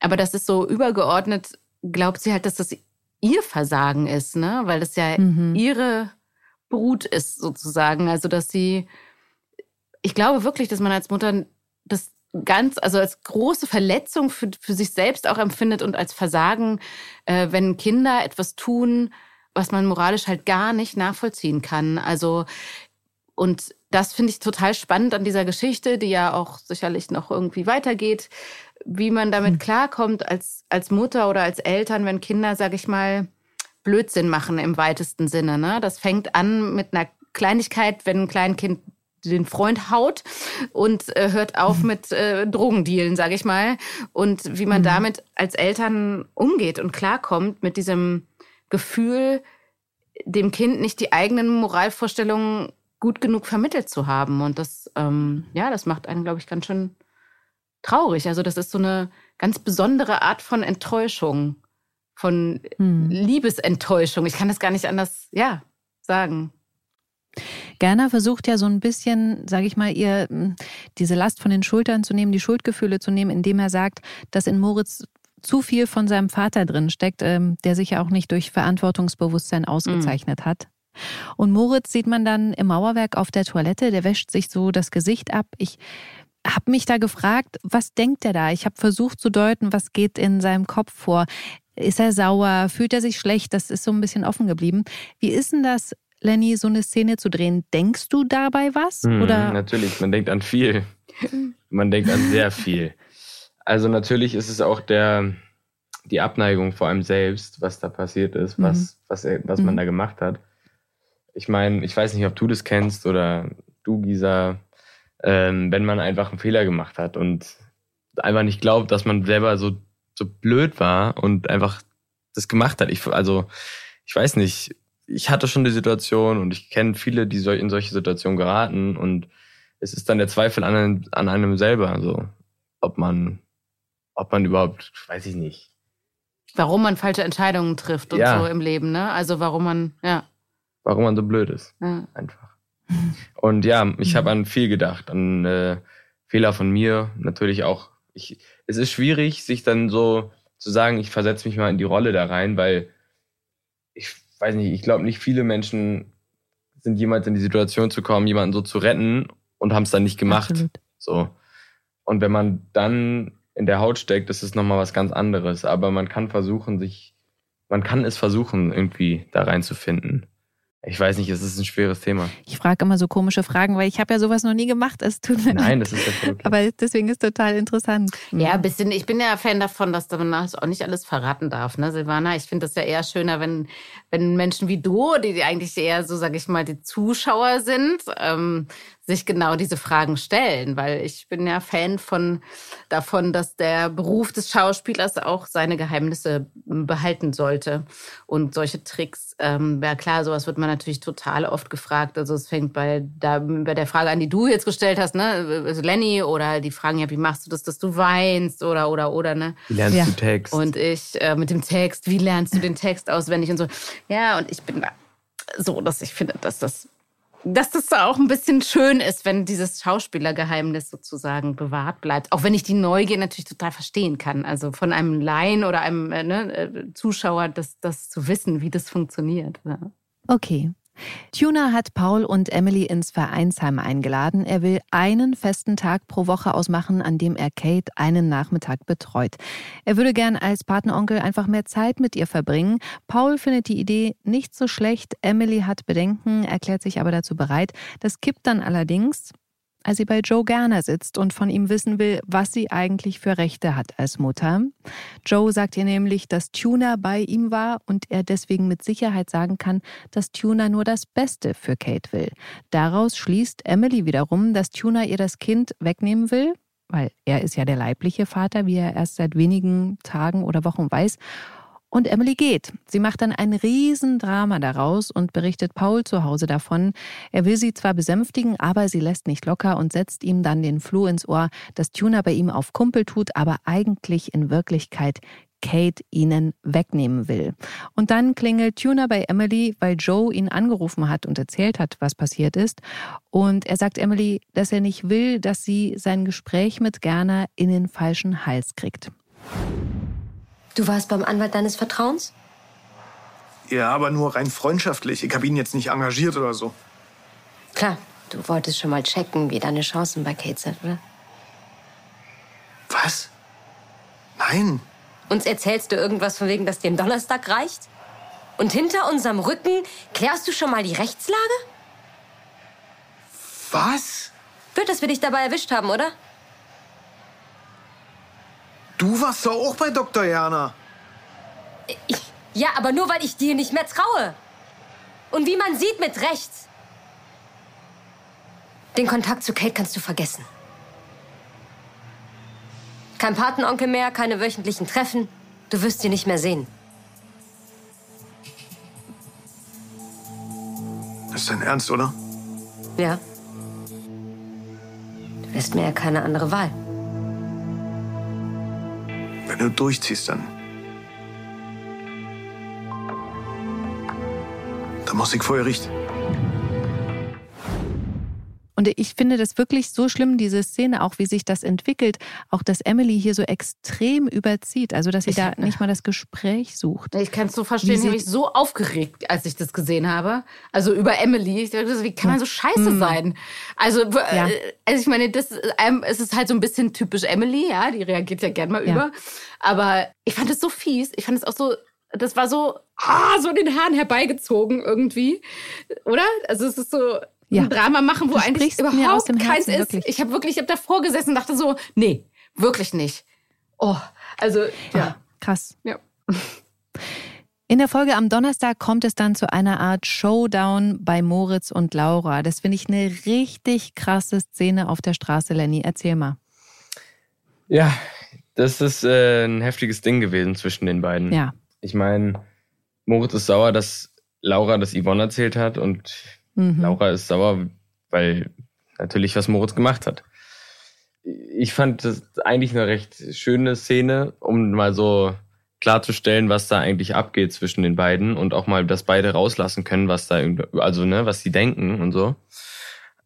aber das ist so übergeordnet, glaubt sie halt, dass das ihr Versagen ist, ne? Weil das ja mhm. ihre Brut ist sozusagen. Also dass sie, ich glaube wirklich, dass man als Mutter das ganz, also als große Verletzung für, für sich selbst auch empfindet und als Versagen, äh, wenn Kinder etwas tun, was man moralisch halt gar nicht nachvollziehen kann. Also und das finde ich total spannend an dieser Geschichte, die ja auch sicherlich noch irgendwie weitergeht, wie man damit hm. klarkommt als, als Mutter oder als Eltern, wenn Kinder, sag ich mal, Blödsinn machen im weitesten Sinne. Ne? Das fängt an mit einer Kleinigkeit, wenn ein Kleinkind den Freund haut und äh, hört auf hm. mit äh, Drogendealen, sage ich mal. Und wie man mhm. damit als Eltern umgeht und klarkommt mit diesem Gefühl, dem Kind nicht die eigenen Moralvorstellungen gut genug vermittelt zu haben. Und das, ähm, ja, das macht einen, glaube ich, ganz schön traurig. Also das ist so eine ganz besondere Art von Enttäuschung, von hm. Liebesenttäuschung. Ich kann das gar nicht anders, ja, sagen. Gerner versucht ja so ein bisschen, sage ich mal, ihr hm, diese Last von den Schultern zu nehmen, die Schuldgefühle zu nehmen, indem er sagt, dass in Moritz zu viel von seinem Vater drin steckt, ähm, der sich ja auch nicht durch Verantwortungsbewusstsein ausgezeichnet mhm. hat. Und Moritz sieht man dann im Mauerwerk auf der Toilette, der wäscht sich so das Gesicht ab. Ich habe mich da gefragt, was denkt er da? Ich habe versucht zu deuten, was geht in seinem Kopf vor. Ist er sauer? Fühlt er sich schlecht? Das ist so ein bisschen offen geblieben. Wie ist denn das, Lenny, so eine Szene zu drehen? Denkst du dabei was? Hm, oder? Natürlich, man denkt an viel. man denkt an sehr viel. Also natürlich ist es auch der, die Abneigung vor einem selbst, was da passiert ist, was, mhm. was, was man mhm. da gemacht hat. Ich meine, ich weiß nicht, ob du das kennst oder du, Gisa, ähm, wenn man einfach einen Fehler gemacht hat und einfach nicht glaubt, dass man selber so, so blöd war und einfach das gemacht hat. Ich, also, ich weiß nicht, ich hatte schon die Situation und ich kenne viele, die in solche Situationen geraten und es ist dann der Zweifel an einem, an einem selber, so, ob man, ob man überhaupt, weiß ich nicht. Warum man falsche Entscheidungen trifft und ja. so im Leben, ne? Also warum man, ja. Warum man so blöd ist. Ja. Einfach. Und ja, ich habe an viel gedacht, an äh, Fehler von mir, natürlich auch. Ich, es ist schwierig, sich dann so zu sagen, ich versetze mich mal in die Rolle da rein, weil ich weiß nicht, ich glaube nicht viele Menschen sind jemals in die Situation zu kommen, jemanden so zu retten und haben es dann nicht gemacht. Absolut. So. Und wenn man dann in der Haut steckt, ist es nochmal was ganz anderes. Aber man kann versuchen, sich, man kann es versuchen, irgendwie da reinzufinden. Ich weiß nicht, es ist ein schweres Thema. Ich frage immer so komische Fragen, weil ich habe ja sowas noch nie gemacht. Es tut mir Nein, das ist ja okay. Aber deswegen ist es total interessant. Ja, ein bisschen. Ich bin ja Fan davon, dass man auch nicht alles verraten darf, ne, Silvana? Ich finde das ja eher schöner, wenn, wenn Menschen wie du, die eigentlich eher so, sage ich mal, die Zuschauer sind, ähm, sich genau diese Fragen stellen, weil ich bin ja Fan von davon, dass der Beruf des Schauspielers auch seine Geheimnisse behalten sollte und solche Tricks. Ähm, ja klar, sowas wird man natürlich total oft gefragt. Also es fängt bei, da, bei der Frage an, die du jetzt gestellt hast, ne, also Lenny, oder die Fragen ja, wie machst du das, dass du weinst oder oder oder ne? Wie lernst ja. du Text? Und ich äh, mit dem Text, wie lernst du den Text auswendig und so. Ja, und ich bin da so, dass ich finde, dass das dass das auch ein bisschen schön ist, wenn dieses Schauspielergeheimnis sozusagen bewahrt bleibt. Auch wenn ich die Neugier natürlich total verstehen kann. Also von einem Laien oder einem äh, ne, äh, Zuschauer, das, das zu wissen, wie das funktioniert. Ja. Okay. Tuna hat Paul und Emily ins Vereinsheim eingeladen. Er will einen festen Tag pro Woche ausmachen, an dem er Kate einen Nachmittag betreut. Er würde gern als Partneronkel einfach mehr Zeit mit ihr verbringen. Paul findet die Idee nicht so schlecht. Emily hat Bedenken, erklärt sich aber dazu bereit. Das kippt dann allerdings, als sie bei Joe Gerner sitzt und von ihm wissen will, was sie eigentlich für Rechte hat als Mutter. Joe sagt ihr nämlich, dass Tuna bei ihm war und er deswegen mit Sicherheit sagen kann, dass Tuna nur das Beste für Kate will. Daraus schließt Emily wiederum, dass Tuna ihr das Kind wegnehmen will, weil er ist ja der leibliche Vater, wie er erst seit wenigen Tagen oder Wochen weiß. Und Emily geht. Sie macht dann ein Riesendrama daraus und berichtet Paul zu Hause davon. Er will sie zwar besänftigen, aber sie lässt nicht locker und setzt ihm dann den Floh ins Ohr, dass Tuna bei ihm auf Kumpel tut, aber eigentlich in Wirklichkeit Kate ihnen wegnehmen will. Und dann klingelt Tuna bei Emily, weil Joe ihn angerufen hat und erzählt hat, was passiert ist. Und er sagt Emily, dass er nicht will, dass sie sein Gespräch mit Gerner in den falschen Hals kriegt. Du warst beim Anwalt deines Vertrauens? Ja, aber nur rein freundschaftlich. Ich habe ihn jetzt nicht engagiert oder so. Klar, du wolltest schon mal checken, wie deine Chancen bei Kate sind, oder? Was? Nein. Uns erzählst du irgendwas von wegen, dass dir ein Donnerstag reicht? Und hinter unserem Rücken klärst du schon mal die Rechtslage? Was? Wird, dass wir dich dabei erwischt haben, oder? Du warst doch auch bei Dr. Jana. ja, aber nur weil ich dir nicht mehr traue. Und wie man sieht, mit Recht. Den Kontakt zu Kate kannst du vergessen. Kein Patenonkel mehr, keine wöchentlichen Treffen. Du wirst sie nicht mehr sehen. Das ist dein Ernst, oder? Ja. Du lässt mir ja keine andere Wahl. Wenn du durchziehst, dann. Dann muss ich vor Gericht. Und ich finde das wirklich so schlimm, diese Szene, auch wie sich das entwickelt, auch dass Emily hier so extrem überzieht, also dass sie ich, da nicht mal das Gespräch sucht. Ich kann es so verstehen, ich habe mich so aufgeregt, als ich das gesehen habe. Also über Emily. Ich dachte, wie kann man so scheiße mhm. sein? Also, ja. Äh, also ich meine, das ähm, es ist halt so ein bisschen typisch Emily, ja, die reagiert ja gern mal ja. über. Aber ich fand es so fies. Ich fand es auch so das war so, ah, so den Haaren herbeigezogen irgendwie, oder? Also es ist so ja. ein Drama machen, wo eigentlich überhaupt keins ist. Wirklich. Ich habe wirklich, ich habe davor gesessen und dachte so, nee, wirklich nicht. Oh, also ja, ja krass. Ja. *laughs* In der Folge am Donnerstag kommt es dann zu einer Art Showdown bei Moritz und Laura. Das finde ich eine richtig krasse Szene auf der Straße, Lenny. Erzähl mal. Ja, das ist äh, ein heftiges Ding gewesen zwischen den beiden. Ja. Ich meine, Moritz ist sauer, dass Laura das Yvonne erzählt hat und mhm. Laura ist sauer, weil natürlich was Moritz gemacht hat. Ich fand das eigentlich eine recht schöne Szene, um mal so klarzustellen, was da eigentlich abgeht zwischen den beiden und auch mal, dass beide rauslassen können, was da, also ne, was sie denken und so.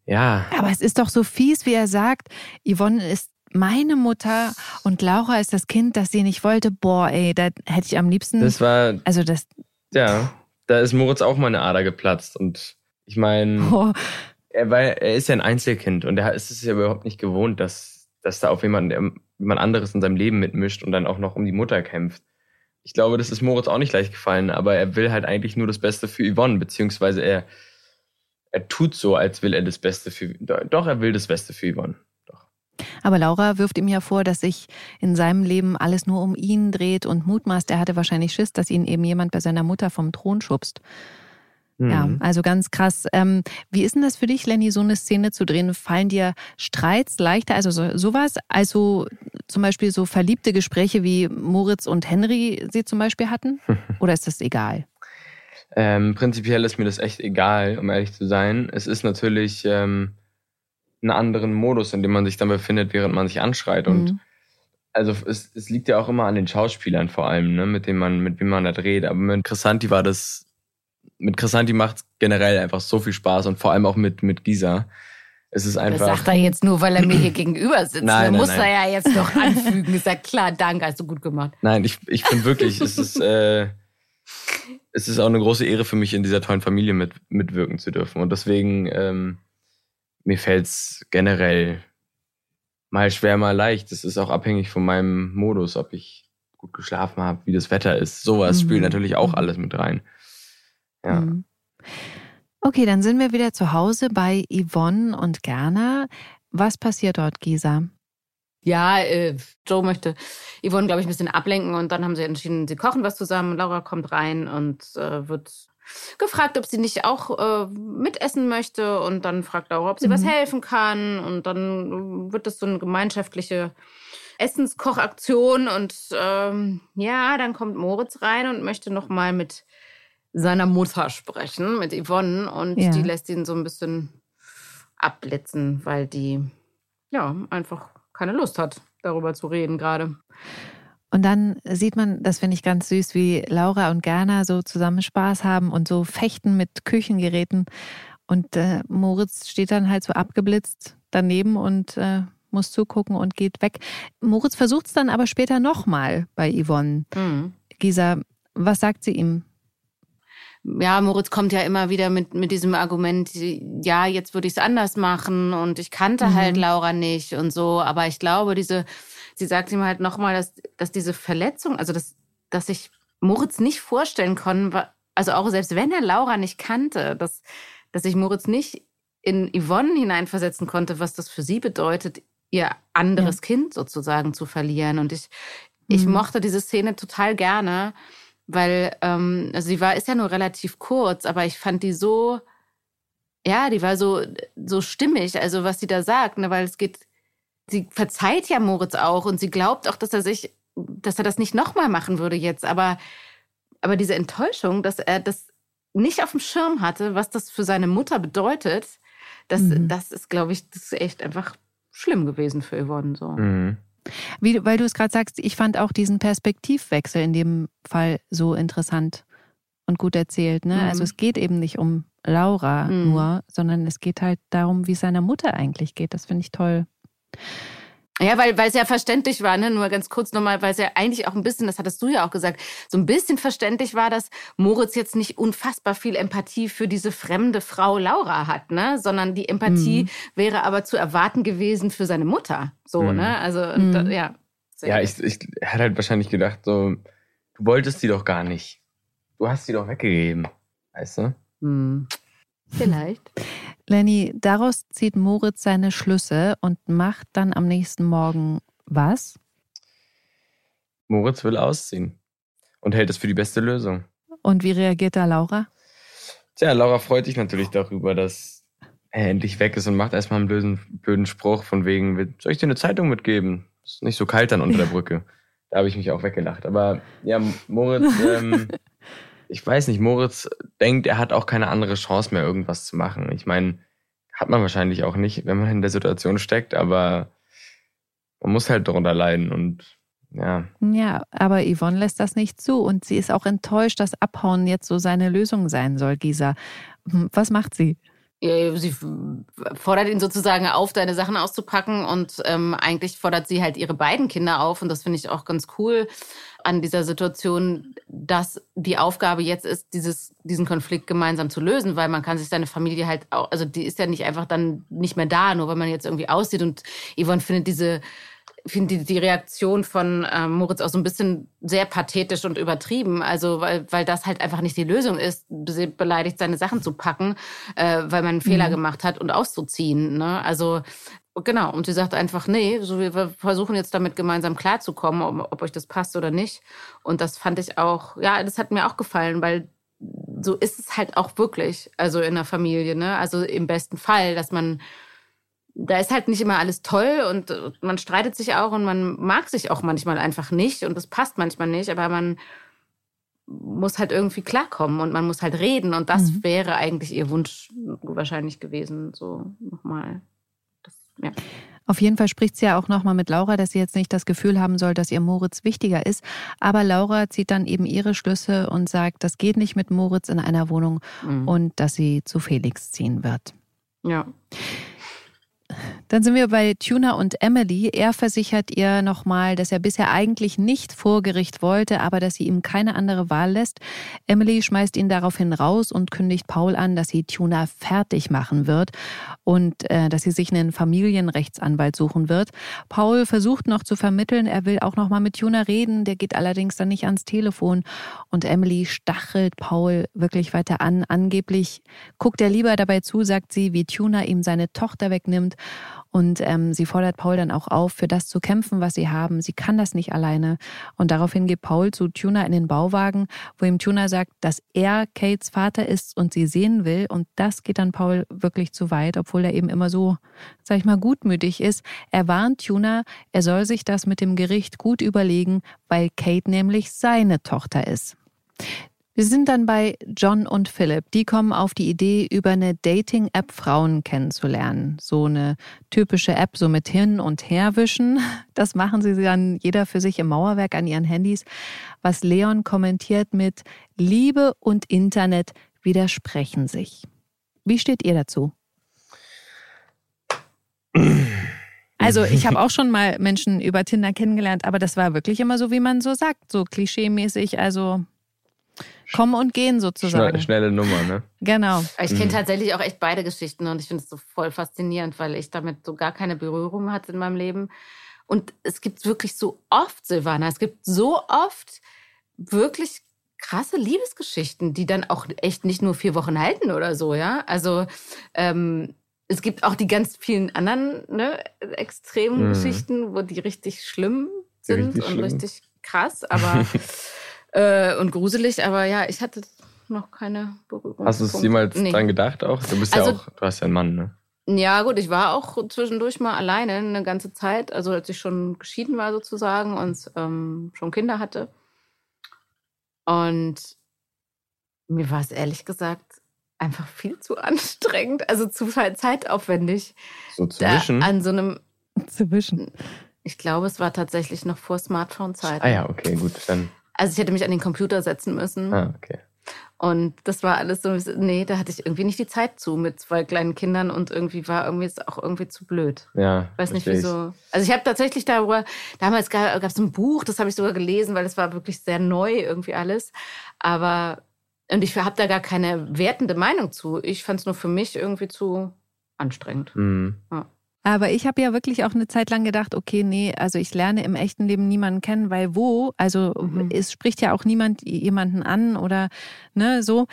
Ja. Aber es ist doch so fies, wie er sagt, Yvonne ist meine Mutter und Laura ist das Kind, das sie nicht wollte. Boah, ey, da hätte ich am liebsten. Das war. Also das. Ja, da ist Moritz auch mal eine Ader geplatzt und ich meine, oh. er, war, er ist ja ein Einzelkind und er ist es ja überhaupt nicht gewohnt, dass, dass da auf jemanden, jemand anderes in seinem Leben mitmischt und dann auch noch um die Mutter kämpft. Ich glaube, das ist Moritz auch nicht leicht gefallen, aber er will halt eigentlich nur das Beste für Yvonne, beziehungsweise er, er tut so, als will er das Beste für. Doch, er will das Beste für Yvonne. Aber Laura wirft ihm ja vor, dass sich in seinem Leben alles nur um ihn dreht und mutmaßt, er hatte wahrscheinlich Schiss, dass ihn eben jemand bei seiner Mutter vom Thron schubst. Mhm. Ja, also ganz krass. Ähm, wie ist denn das für dich, Lenny, so eine Szene zu drehen? Fallen dir Streits leichter, also so, sowas, also zum Beispiel so verliebte Gespräche wie Moritz und Henry sie zum Beispiel hatten? *laughs* Oder ist das egal? Ähm, prinzipiell ist mir das echt egal, um ehrlich zu sein. Es ist natürlich ähm, einen anderen Modus, in dem man sich dann befindet, während man sich anschreit. Mhm. Und also es, es liegt ja auch immer an den Schauspielern vor allem, ne, mit denen man, mit wem man da dreht. Aber mit Chrisanti war das, mit Chrisanti macht generell einfach so viel Spaß und vor allem auch mit, mit Gisa. Es ist einfach. Das sagt er jetzt nur, weil er mir hier *clears throat* gegenüber sitzt. Nein, nein muss nein. er ja jetzt noch anfügen. Ist ja klar, danke, hast du gut gemacht. Nein, ich, ich bin wirklich, es ist, äh, es ist auch eine große Ehre für mich, in dieser tollen Familie mit, mitwirken zu dürfen. Und deswegen, ähm, mir fällt es generell mal schwer, mal leicht. Das ist auch abhängig von meinem Modus, ob ich gut geschlafen habe, wie das Wetter ist. Sowas mhm. spielt natürlich auch alles mit rein. Ja. Mhm. Okay, dann sind wir wieder zu Hause bei Yvonne und Gerner. Was passiert dort, Gisa? Ja, äh, Joe möchte Yvonne, glaube ich, ein bisschen ablenken und dann haben sie entschieden, sie kochen was zusammen. Laura kommt rein und äh, wird gefragt, ob sie nicht auch äh, mitessen möchte und dann fragt Laura, ob sie mhm. was helfen kann und dann wird das so eine gemeinschaftliche Essenskochaktion und ähm, ja, dann kommt Moritz rein und möchte noch mal mit seiner Mutter sprechen, mit Yvonne und ja. die lässt ihn so ein bisschen abblitzen, weil die ja einfach keine Lust hat, darüber zu reden gerade. Und dann sieht man, das finde ich ganz süß, wie Laura und Gerner so zusammen Spaß haben und so fechten mit Küchengeräten. Und äh, Moritz steht dann halt so abgeblitzt daneben und äh, muss zugucken und geht weg. Moritz versucht es dann aber später nochmal bei Yvonne. Mhm. Gisa, was sagt sie ihm? Ja, Moritz kommt ja immer wieder mit, mit diesem Argument, ja, jetzt würde ich es anders machen und ich kannte mhm. halt Laura nicht und so. Aber ich glaube, diese sie sagt ihm halt nochmal, dass, dass diese Verletzung, also dass, dass sich Moritz nicht vorstellen konnte, also auch selbst wenn er Laura nicht kannte, dass, dass sich Moritz nicht in Yvonne hineinversetzen konnte, was das für sie bedeutet, ihr anderes ja. Kind sozusagen zu verlieren. Und ich, ich mhm. mochte diese Szene total gerne, weil ähm, also sie war, ist ja nur relativ kurz, aber ich fand die so, ja, die war so, so stimmig, also was sie da sagt, ne, weil es geht, sie verzeiht ja Moritz auch und sie glaubt auch, dass er sich, dass er das nicht nochmal machen würde jetzt. Aber, aber diese Enttäuschung, dass er das nicht auf dem Schirm hatte, was das für seine Mutter bedeutet, das, mhm. das ist, glaube ich, das ist echt einfach schlimm gewesen für Yvonne. So. Mhm. Wie, weil du es gerade sagst, ich fand auch diesen Perspektivwechsel in dem Fall so interessant. und gut erzählt. Ne? Also Mhm. Also es geht eben nicht um Laura Mhm. nur, sondern es geht halt darum, wie es seiner Mutter eigentlich geht. Das finde ich toll. Ja, weil, weil es ja verständlich war, ne? nur ganz kurz nochmal, weil es ja eigentlich auch ein bisschen, das hattest du ja auch gesagt, so ein bisschen verständlich war, dass Moritz jetzt nicht unfassbar viel Empathie für diese fremde Frau Laura hat, ne? sondern die Empathie Mhm. wäre aber zu erwarten gewesen für seine Mutter. So, Mhm. ne? Also, Mhm. da- ja. Sehr Ja, gut. ich, ich er hat halt wahrscheinlich gedacht, so, du wolltest die doch gar nicht. Du hast sie doch weggegeben. Weißt du? Hm. Vielleicht. *laughs* Lenny, daraus zieht Moritz seine Schlüsse und macht dann am nächsten Morgen was? Moritz will ausziehen und hält es für die beste Lösung. Und wie reagiert da Laura? Tja, Laura freut sich natürlich darüber, dass er endlich weg ist und macht erstmal einen blöden, blöden Spruch von wegen, soll ich dir eine Zeitung mitgeben? Ist nicht so kalt dann unter der *laughs* Brücke. Da habe ich mich auch weggelacht. Aber ja, Moritz, *laughs* ähm, ich weiß nicht, Moritz denkt, er hat auch keine andere Chance mehr, irgendwas zu machen. Ich meine, hat man wahrscheinlich auch nicht, wenn man in der Situation steckt, aber man muss halt darunter leiden und ja. Ja, aber Yvonne lässt das nicht zu und sie ist auch enttäuscht, dass Abhauen jetzt so seine Lösung sein soll, Gisa. Hm, Was macht sie? Ja, Sie fordert ihn sozusagen auf, deine Sachen auszupacken und ähm, eigentlich fordert sie halt ihre beiden Kinder auf und das finde ich auch ganz cool an dieser Situation, dass die Aufgabe jetzt ist, dieses, diesen Konflikt gemeinsam zu lösen, weil man kann sich seine Familie halt auch, also die ist ja nicht einfach dann nicht mehr da, nur weil man jetzt irgendwie aussieht und Yvonne findet diese finde die, die Reaktion von ähm, Moritz auch so ein bisschen sehr pathetisch und übertrieben. Also, weil, weil das halt einfach nicht die Lösung ist, sie beleidigt seine Sachen zu packen, äh, weil man einen Fehler Mhm. gemacht hat und auszuziehen. Ne? Also, genau. Und sie sagt einfach, nee, so wir versuchen jetzt damit gemeinsam klarzukommen, ob, ob euch das passt oder nicht. Und das fand ich auch, ja, das hat mir auch gefallen, weil so ist es halt auch wirklich, also in der Familie, ne? Also im besten Fall, dass man da ist halt nicht immer alles toll und man streitet sich auch und man mag sich auch manchmal einfach nicht und das passt manchmal nicht, aber man muss halt irgendwie klarkommen und man muss halt reden und das Mhm. wäre eigentlich ihr Wunsch wahrscheinlich gewesen, so nochmal. Ja. Auf jeden Fall spricht sie ja auch nochmal mit Laura, dass sie jetzt nicht das Gefühl haben soll, dass ihr Moritz wichtiger ist. Aber Laura zieht dann eben ihre Schlüsse und sagt, das geht nicht mit Moritz in einer Wohnung Mhm. und dass sie zu Felix ziehen wird. ja. Dann sind wir bei Tuna und Emily. Er versichert ihr nochmal, dass er bisher eigentlich nicht vor Gericht wollte, aber dass sie ihm keine andere Wahl lässt. Emily schmeißt ihn daraufhin raus und kündigt Paul an, dass sie Tuna fertig machen wird und äh, dass sie sich einen Familienrechtsanwalt suchen wird. Paul versucht noch zu vermitteln, er will auch nochmal mit Tuna reden, der geht allerdings dann nicht ans Telefon und Emily stachelt Paul wirklich weiter an. Angeblich guckt er lieber dabei zu, sagt sie, wie Tuna ihm seine Tochter wegnimmt. Und ähm, sie fordert Paul dann auch auf, für das zu kämpfen, was sie haben. Sie kann das nicht alleine. Und daraufhin geht Paul zu Tuna in den Bauwagen, wo ihm Tuna sagt, dass er Kates Vater ist und sie sehen will. Und das geht dann Paul wirklich zu weit, obwohl er eben immer so, sag ich mal, gutmütig ist. Er warnt Tuna, er soll sich das mit dem Gericht gut überlegen, weil Kate nämlich seine Tochter ist. Wir sind dann bei John und Philip. Die kommen auf die Idee, über eine Dating-App Frauen kennenzulernen. So eine typische App, so mit hin und herwischen. Das machen sie dann jeder für sich im Mauerwerk an ihren Handys. Was Leon kommentiert mit Liebe und Internet widersprechen sich. Wie steht ihr dazu? Also ich habe auch schon mal Menschen über Tinder kennengelernt, aber das war wirklich immer so, wie man so sagt, so klischeemäßig, also kommen und gehen sozusagen. Schnell, schnelle Nummer, ne? Genau. Ich kenne Mhm. tatsächlich auch echt beide Geschichten und ich finde es so voll faszinierend, weil ich damit so gar keine Berührung hatte in meinem Leben. Und es gibt wirklich so oft, Silvana, es gibt so oft wirklich krasse Liebesgeschichten, die dann auch echt nicht nur vier Wochen halten oder so, ja. Also ähm, es gibt auch die ganz vielen anderen ne, extremen Mhm. Geschichten, wo die richtig schlimm sind Richtig und schlimm. richtig krass, aber *laughs* äh, und gruselig. Aber ja, ich hatte noch keine Berührung. Hast du es jemals dran gedacht auch? Du bist Also- ja auch, du hast ja einen Mann, ne? Ja, gut, ich war auch zwischendurch mal alleine eine ganze Zeit, also als ich schon geschieden war sozusagen und ähm, schon Kinder hatte. Und mir war es ehrlich gesagt einfach viel zu anstrengend, also zu viel zeitaufwendig. So zwischen. an so einem, Zwischen. ich glaube, es war tatsächlich noch vor Smartphone-Zeiten. Ah ja, okay, gut, dann. Also ich hätte mich an den Computer setzen müssen. Ah, okay. Und das war alles so, nee, da hatte ich irgendwie nicht die Zeit zu mit zwei kleinen Kindern und irgendwie war irgendwie jetzt auch irgendwie zu blöd. Ja. Weiß nicht wieso. Also ich habe tatsächlich darüber, damals gab es ein Buch, das habe ich sogar gelesen, weil es war wirklich sehr neu irgendwie alles. Aber, und ich habe da gar keine wertende Meinung zu. Ich fand es nur für mich irgendwie zu anstrengend. Mhm. Aber ich habe ja wirklich auch eine Zeit lang gedacht, okay, nee, also ich lerne im echten Leben niemanden kennen, weil wo? Also Mhm. es spricht ja auch niemand jemanden an oder ne, so.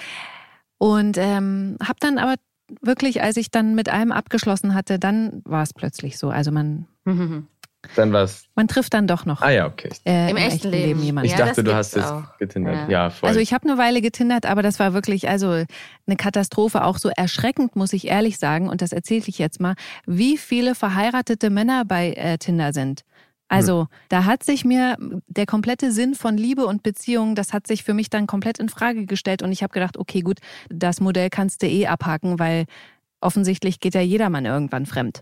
Und ähm, habe dann aber wirklich, als ich dann mit allem abgeschlossen hatte, dann war es plötzlich so. Also man, Mhm. Dann war's. man trifft dann doch noch Ah ja, okay. äh, Im echten Leben. jemanden. Ich Ja, dachte, du hast jetzt auch. getindert. Ja. Ja, voll. Also ich habe eine Weile getindert, aber das war wirklich also eine Katastrophe, auch so erschreckend, muss ich ehrlich sagen. Und das erzähle ich jetzt mal, wie viele verheiratete Männer bei äh, Tinder sind. Also da hat sich mir der komplette Sinn von Liebe und Beziehung, das hat sich für mich dann komplett in Frage gestellt. Und ich habe gedacht, okay, gut, das Modell kannst du eh abhaken, weil offensichtlich geht ja jedermann irgendwann fremd.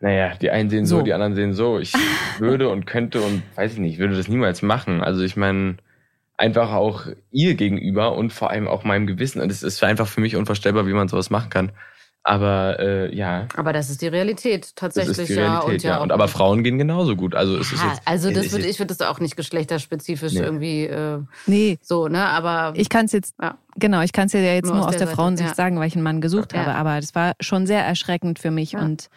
Naja, die einen sehen so, So. die anderen sehen so. Ich *laughs* würde und könnte und weiß ich nicht, würde das niemals machen. Also ich meine, einfach auch ihr gegenüber und vor allem auch meinem Gewissen. Und es ist einfach für mich unvorstellbar, wie man sowas machen kann. Aber äh, ja, Aber das ist die Realität das tatsächlich, ist die ja. Realität, Und ja. ja Und aber Frauen gehen genauso gut. Also es ist Ja, jetzt, also das ist würde ich würde das auch nicht geschlechterspezifisch Nee. irgendwie äh, Nee, so, ne? Aber ich kann es jetzt, ja. genau, ich kann es ja jetzt Nur nur, aus der der, Frauensicht ja. sagen, weil ich einen Mann gesucht Ja. habe. Aber das war schon sehr erschreckend für mich Ja. und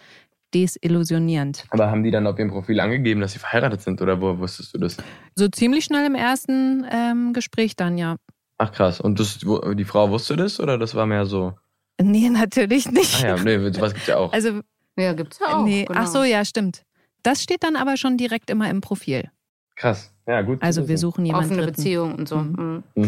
desillusionierend. Aber haben die dann auf ihrem Profil angegeben, dass sie verheiratet sind oder wo wusstest du das? So ziemlich schnell im ersten ähm, Gespräch dann, ja. Ach krass. Und das, die Frau wusste das oder das war mehr so? Nee, natürlich nicht. Ah ja, nee, sowas gibt's ja auch. Also, Ja, gibt's ja auch. nee. genau. Ach so, ja, stimmt. Das steht dann aber schon direkt immer im Profil. Krass. Ja, gut. Also wir suchen jemanden. Offene Dritten. Beziehung und so. Mhm. *laughs*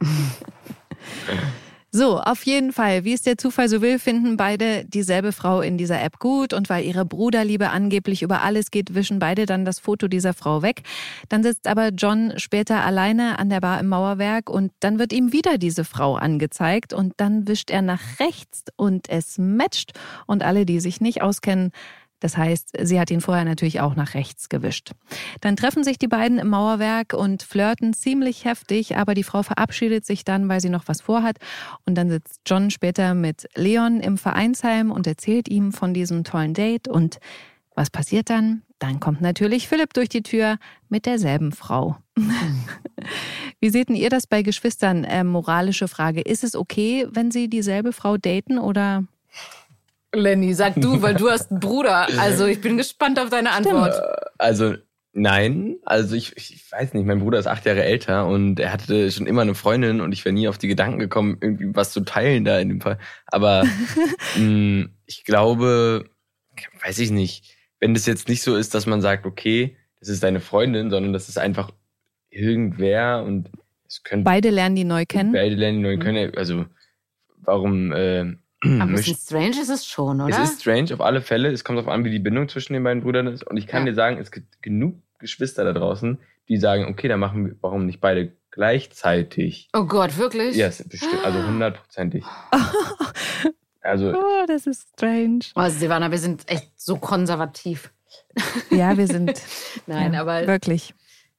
*laughs* So, auf jeden Fall, wie es der Zufall so will, finden beide dieselbe Frau in dieser App gut. Und weil ihre Bruderliebe angeblich über alles geht, wischen beide dann das Foto dieser Frau weg. Dann sitzt aber John später alleine an der Bar im Mauerwerk und dann wird ihm wieder diese Frau angezeigt. Und dann wischt er nach rechts und es matcht. Und alle, die sich nicht auskennen, das heißt, sie hat ihn vorher natürlich auch nach rechts gewischt. Dann treffen sich die beiden im Mauerwerk und flirten ziemlich heftig, aber die Frau verabschiedet sich dann, weil sie noch was vorhat. Und dann sitzt John später mit Leon im Vereinsheim und erzählt ihm von diesem tollen Date. Und was passiert dann? Dann kommt natürlich Philipp durch die Tür mit derselben Frau. *laughs* Wie seht ihr das bei Geschwistern? Ähm, moralische Frage. Ist es okay, wenn sie dieselbe Frau daten oder? Lenny, sag du, weil du hast einen Bruder. *laughs* Also ich bin gespannt auf deine Antwort. Also nein, also ich, ich weiß nicht, mein Bruder ist acht Jahre älter und er hatte schon immer eine Freundin und ich wäre nie auf die Gedanken gekommen, irgendwie was zu teilen da in dem Fall. Aber *laughs* mh, ich glaube, weiß ich nicht, wenn das jetzt nicht so ist, dass man sagt, okay, das ist deine Freundin, sondern das ist einfach irgendwer und es könnte Beide lernen die neu kennen. beide lernen die neu können. Also warum äh, Aber ein bisschen strange ist es schon, oder? es ist strange auf alle Fälle. Es kommt darauf an, wie die Bindung zwischen den beiden Brüdern ist. Und ich kann Ja. dir sagen, es gibt genug Geschwister da draußen, die sagen, okay, dann machen wir, warum nicht beide gleichzeitig? oh Gott, wirklich? Ja, yes, bestimmt, also hundertprozentig. *laughs* Also, Oh, das ist strange. Oh, Silvana, wir sind echt so konservativ. Ja, wir sind *laughs* Nein, ja, aber, wirklich.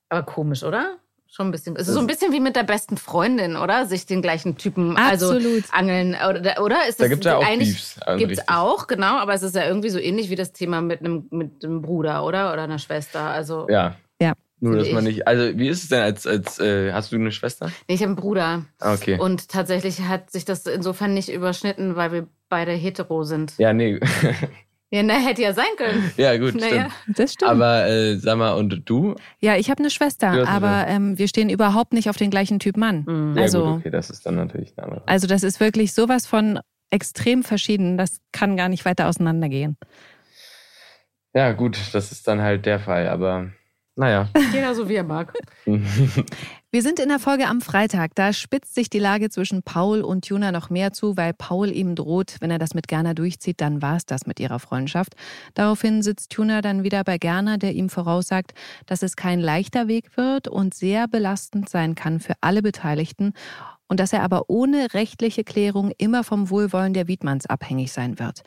aber komisch, oder? Schon ein bisschen. Es ist so ein bisschen wie mit der besten Freundin, oder? Sich den gleichen Typen, Absolut. also angeln, oder? oder? Ist da das gibt's ja auch eigentlich, Beefs. Also Gibt's richtig. auch, genau, aber es ist ja irgendwie so ähnlich wie das Thema mit einem, mit einem Bruder, oder? Oder einer Schwester. Also, Ja. Ja. Nur, dass man ich. nicht, also wie ist es denn als, als äh, hast du eine Schwester? nee, ich habe einen Bruder. Ah, okay. Und tatsächlich hat sich das insofern nicht überschnitten, weil wir beide hetero sind. ja, nee. Ja, na, hätte ja sein können. *laughs* ja, gut, Naja. stimmt. Das stimmt. Aber äh, sag mal, und du? ja, ich habe eine Schwester, aber ähm, wir stehen überhaupt nicht auf den gleichen Typ Mann. Mhm. Ja, Also- gut, okay, das ist dann natürlich eine andere. Also das ist wirklich sowas von extrem verschieden. Das kann gar nicht weiter auseinandergehen. Ja, gut, das ist dann halt der Fall, aber naja. Jeder so wie er mag. *laughs* Wir sind in der Folge am Freitag. Da spitzt sich die Lage zwischen Paul und Juna noch mehr zu, weil Paul ihm droht, wenn er das mit Gerner durchzieht, dann war es das mit ihrer Freundschaft. Daraufhin sitzt Juna dann wieder bei Gerner, der ihm voraussagt, dass es kein leichter Weg wird und sehr belastend sein kann für alle Beteiligten und dass er aber ohne rechtliche Klärung immer vom Wohlwollen der Wiedmanns abhängig sein wird.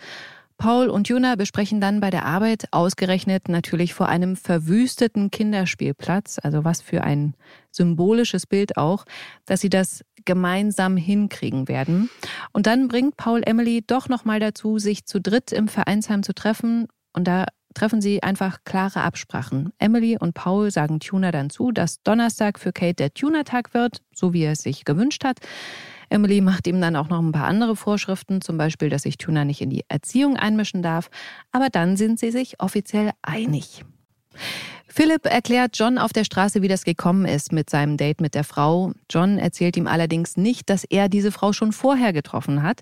Paul und Juna besprechen dann bei der Arbeit ausgerechnet natürlich vor einem verwüsteten Kinderspielplatz, also was für ein symbolisches Bild auch, dass sie das gemeinsam hinkriegen werden. Und dann bringt Paul Emily doch noch mal dazu, sich zu dritt im Vereinsheim zu treffen und da treffen sie einfach klare Absprachen. Emily und Paul sagen Tuna dann zu, dass Donnerstag für Kate der Tuner-Tag wird, so wie er es sich gewünscht hat. Emily macht ihm dann auch noch ein paar andere Vorschriften, zum Beispiel, dass sich Tuna nicht in die Erziehung einmischen darf. Aber dann sind sie sich offiziell einig. Philipp erklärt John auf der Straße, wie das gekommen ist mit seinem Date mit der Frau. John erzählt ihm allerdings nicht, dass er diese Frau schon vorher getroffen hat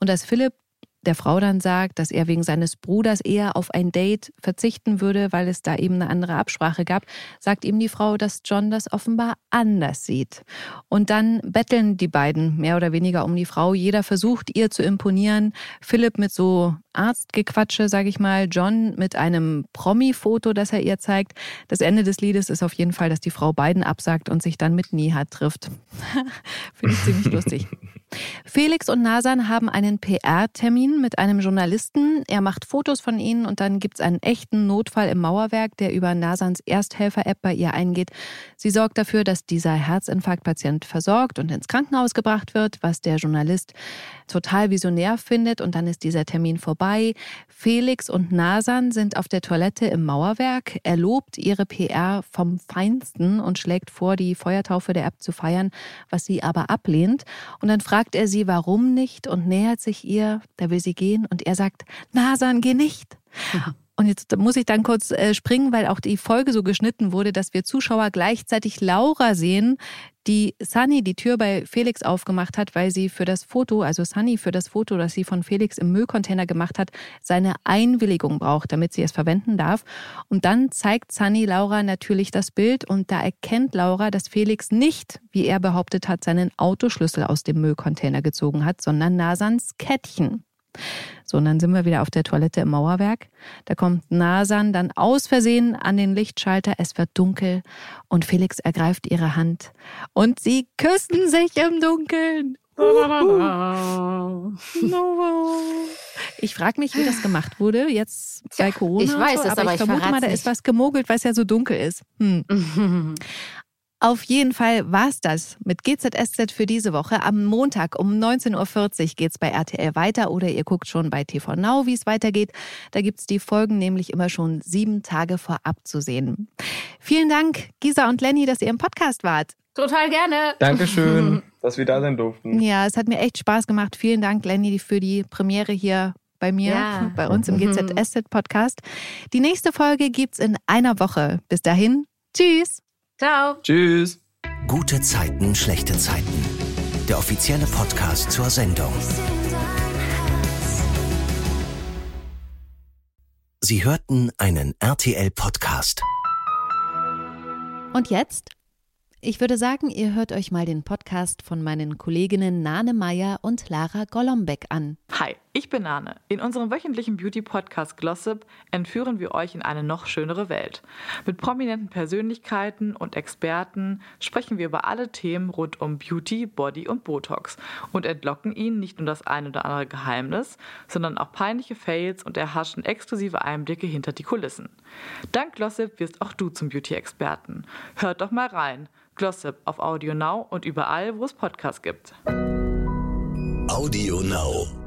und dass Philipp der Frau dann sagt, dass er wegen seines Bruders eher auf ein Date verzichten würde, weil es da eben eine andere Absprache gab, sagt ihm die Frau, dass John das offenbar anders sieht. Und dann betteln die beiden mehr oder weniger um die Frau. Jeder versucht ihr zu imponieren. Philipp mit so Arztgequatsche, sage ich mal, John mit einem Promi-Foto, das er ihr zeigt. Das Ende des Liedes ist auf jeden Fall, dass die Frau beiden absagt und sich dann mit Nihat trifft. *laughs* Finde ich ziemlich lustig. *laughs* Felix und Nasan haben einen PR-Termin mit einem Journalisten. Er macht Fotos von ihnen und dann gibt es einen echten Notfall im Mauerwerk, der über Nasans Ersthelfer-App bei ihr eingeht. Sie sorgt dafür, dass dieser Herzinfarktpatient versorgt und ins Krankenhaus gebracht wird, was der Journalist total visionär findet. Und dann ist dieser Termin vorbei. Felix und Nasan sind auf der Toilette im Mauerwerk. Er lobt ihre PR vom Feinsten und schlägt vor, die Feuertaufe der App zu feiern, was sie aber ablehnt. Und dann fragt er sie, warum nicht und nähert sich ihr. Da will sie gehen und er sagt, Nasan, geh nicht. *laughs* Und jetzt muss ich dann kurz äh, springen, weil auch die Folge so geschnitten wurde, dass wir Zuschauer gleichzeitig Laura sehen, die Sunny die Tür bei Felix aufgemacht hat, weil sie für das Foto, also Sunny für das Foto, das sie von Felix im Müllcontainer gemacht hat, seine Einwilligung braucht, damit sie es verwenden darf. Und dann zeigt Sunny Laura natürlich das Bild und da erkennt Laura, dass Felix nicht, wie er behauptet hat, seinen Autoschlüssel aus dem Müllcontainer gezogen hat, sondern Nasans Kettchen. So, und dann sind wir wieder auf der Toilette im Mauerwerk. Da kommt Nasan dann aus Versehen an den Lichtschalter. Es wird dunkel und Felix ergreift ihre Hand und sie küssen sich im Dunkeln. Ich frage mich, wie das gemacht wurde jetzt bei Corona. Ich weiß es, aber, aber ich, ich vermute mal, da ist was gemogelt, weil es ja so dunkel ist. Hm. *laughs* Auf jeden Fall war's das mit GZSZ für diese Woche. Am Montag um 19.40 Uhr geht's bei RTL weiter oder ihr guckt schon bei TV Now, wie es weitergeht. Da gibt's die Folgen nämlich immer schon sieben Tage vorab zu sehen. Vielen Dank, Gisa und Lenny, dass ihr im Podcast wart. Total gerne. Dankeschön, *laughs* dass wir da sein durften. Ja, es hat mir echt Spaß gemacht. Vielen Dank, Lenny, für die Premiere hier bei mir, Ja. *laughs* bei uns im GZSZ Podcast. Die nächste Folge gibt's in einer Woche. Bis dahin, tschüss. Ciao. Tschüss. Gute Zeiten, schlechte Zeiten. Der offizielle Podcast zur Sendung. Sie hörten einen RTL-Podcast. Und jetzt? Ich würde sagen, ihr hört euch mal den Podcast von meinen Kolleginnen Nane Meyer und Lara Golombek an. Hi, ich bin Nane. In unserem wöchentlichen Beauty-Podcast Glossip entführen wir euch in eine noch schönere Welt. Mit prominenten Persönlichkeiten und Experten sprechen wir über alle Themen rund um Beauty, Body und Botox und entlocken ihnen nicht nur das ein oder andere Geheimnis, sondern auch peinliche Fails und erhaschen exklusive Einblicke hinter die Kulissen. Dank Glossip wirst auch du zum Beauty-Experten. Hört doch mal rein. Glossip auf Audio Now und überall, wo es Podcasts gibt. Audio Now.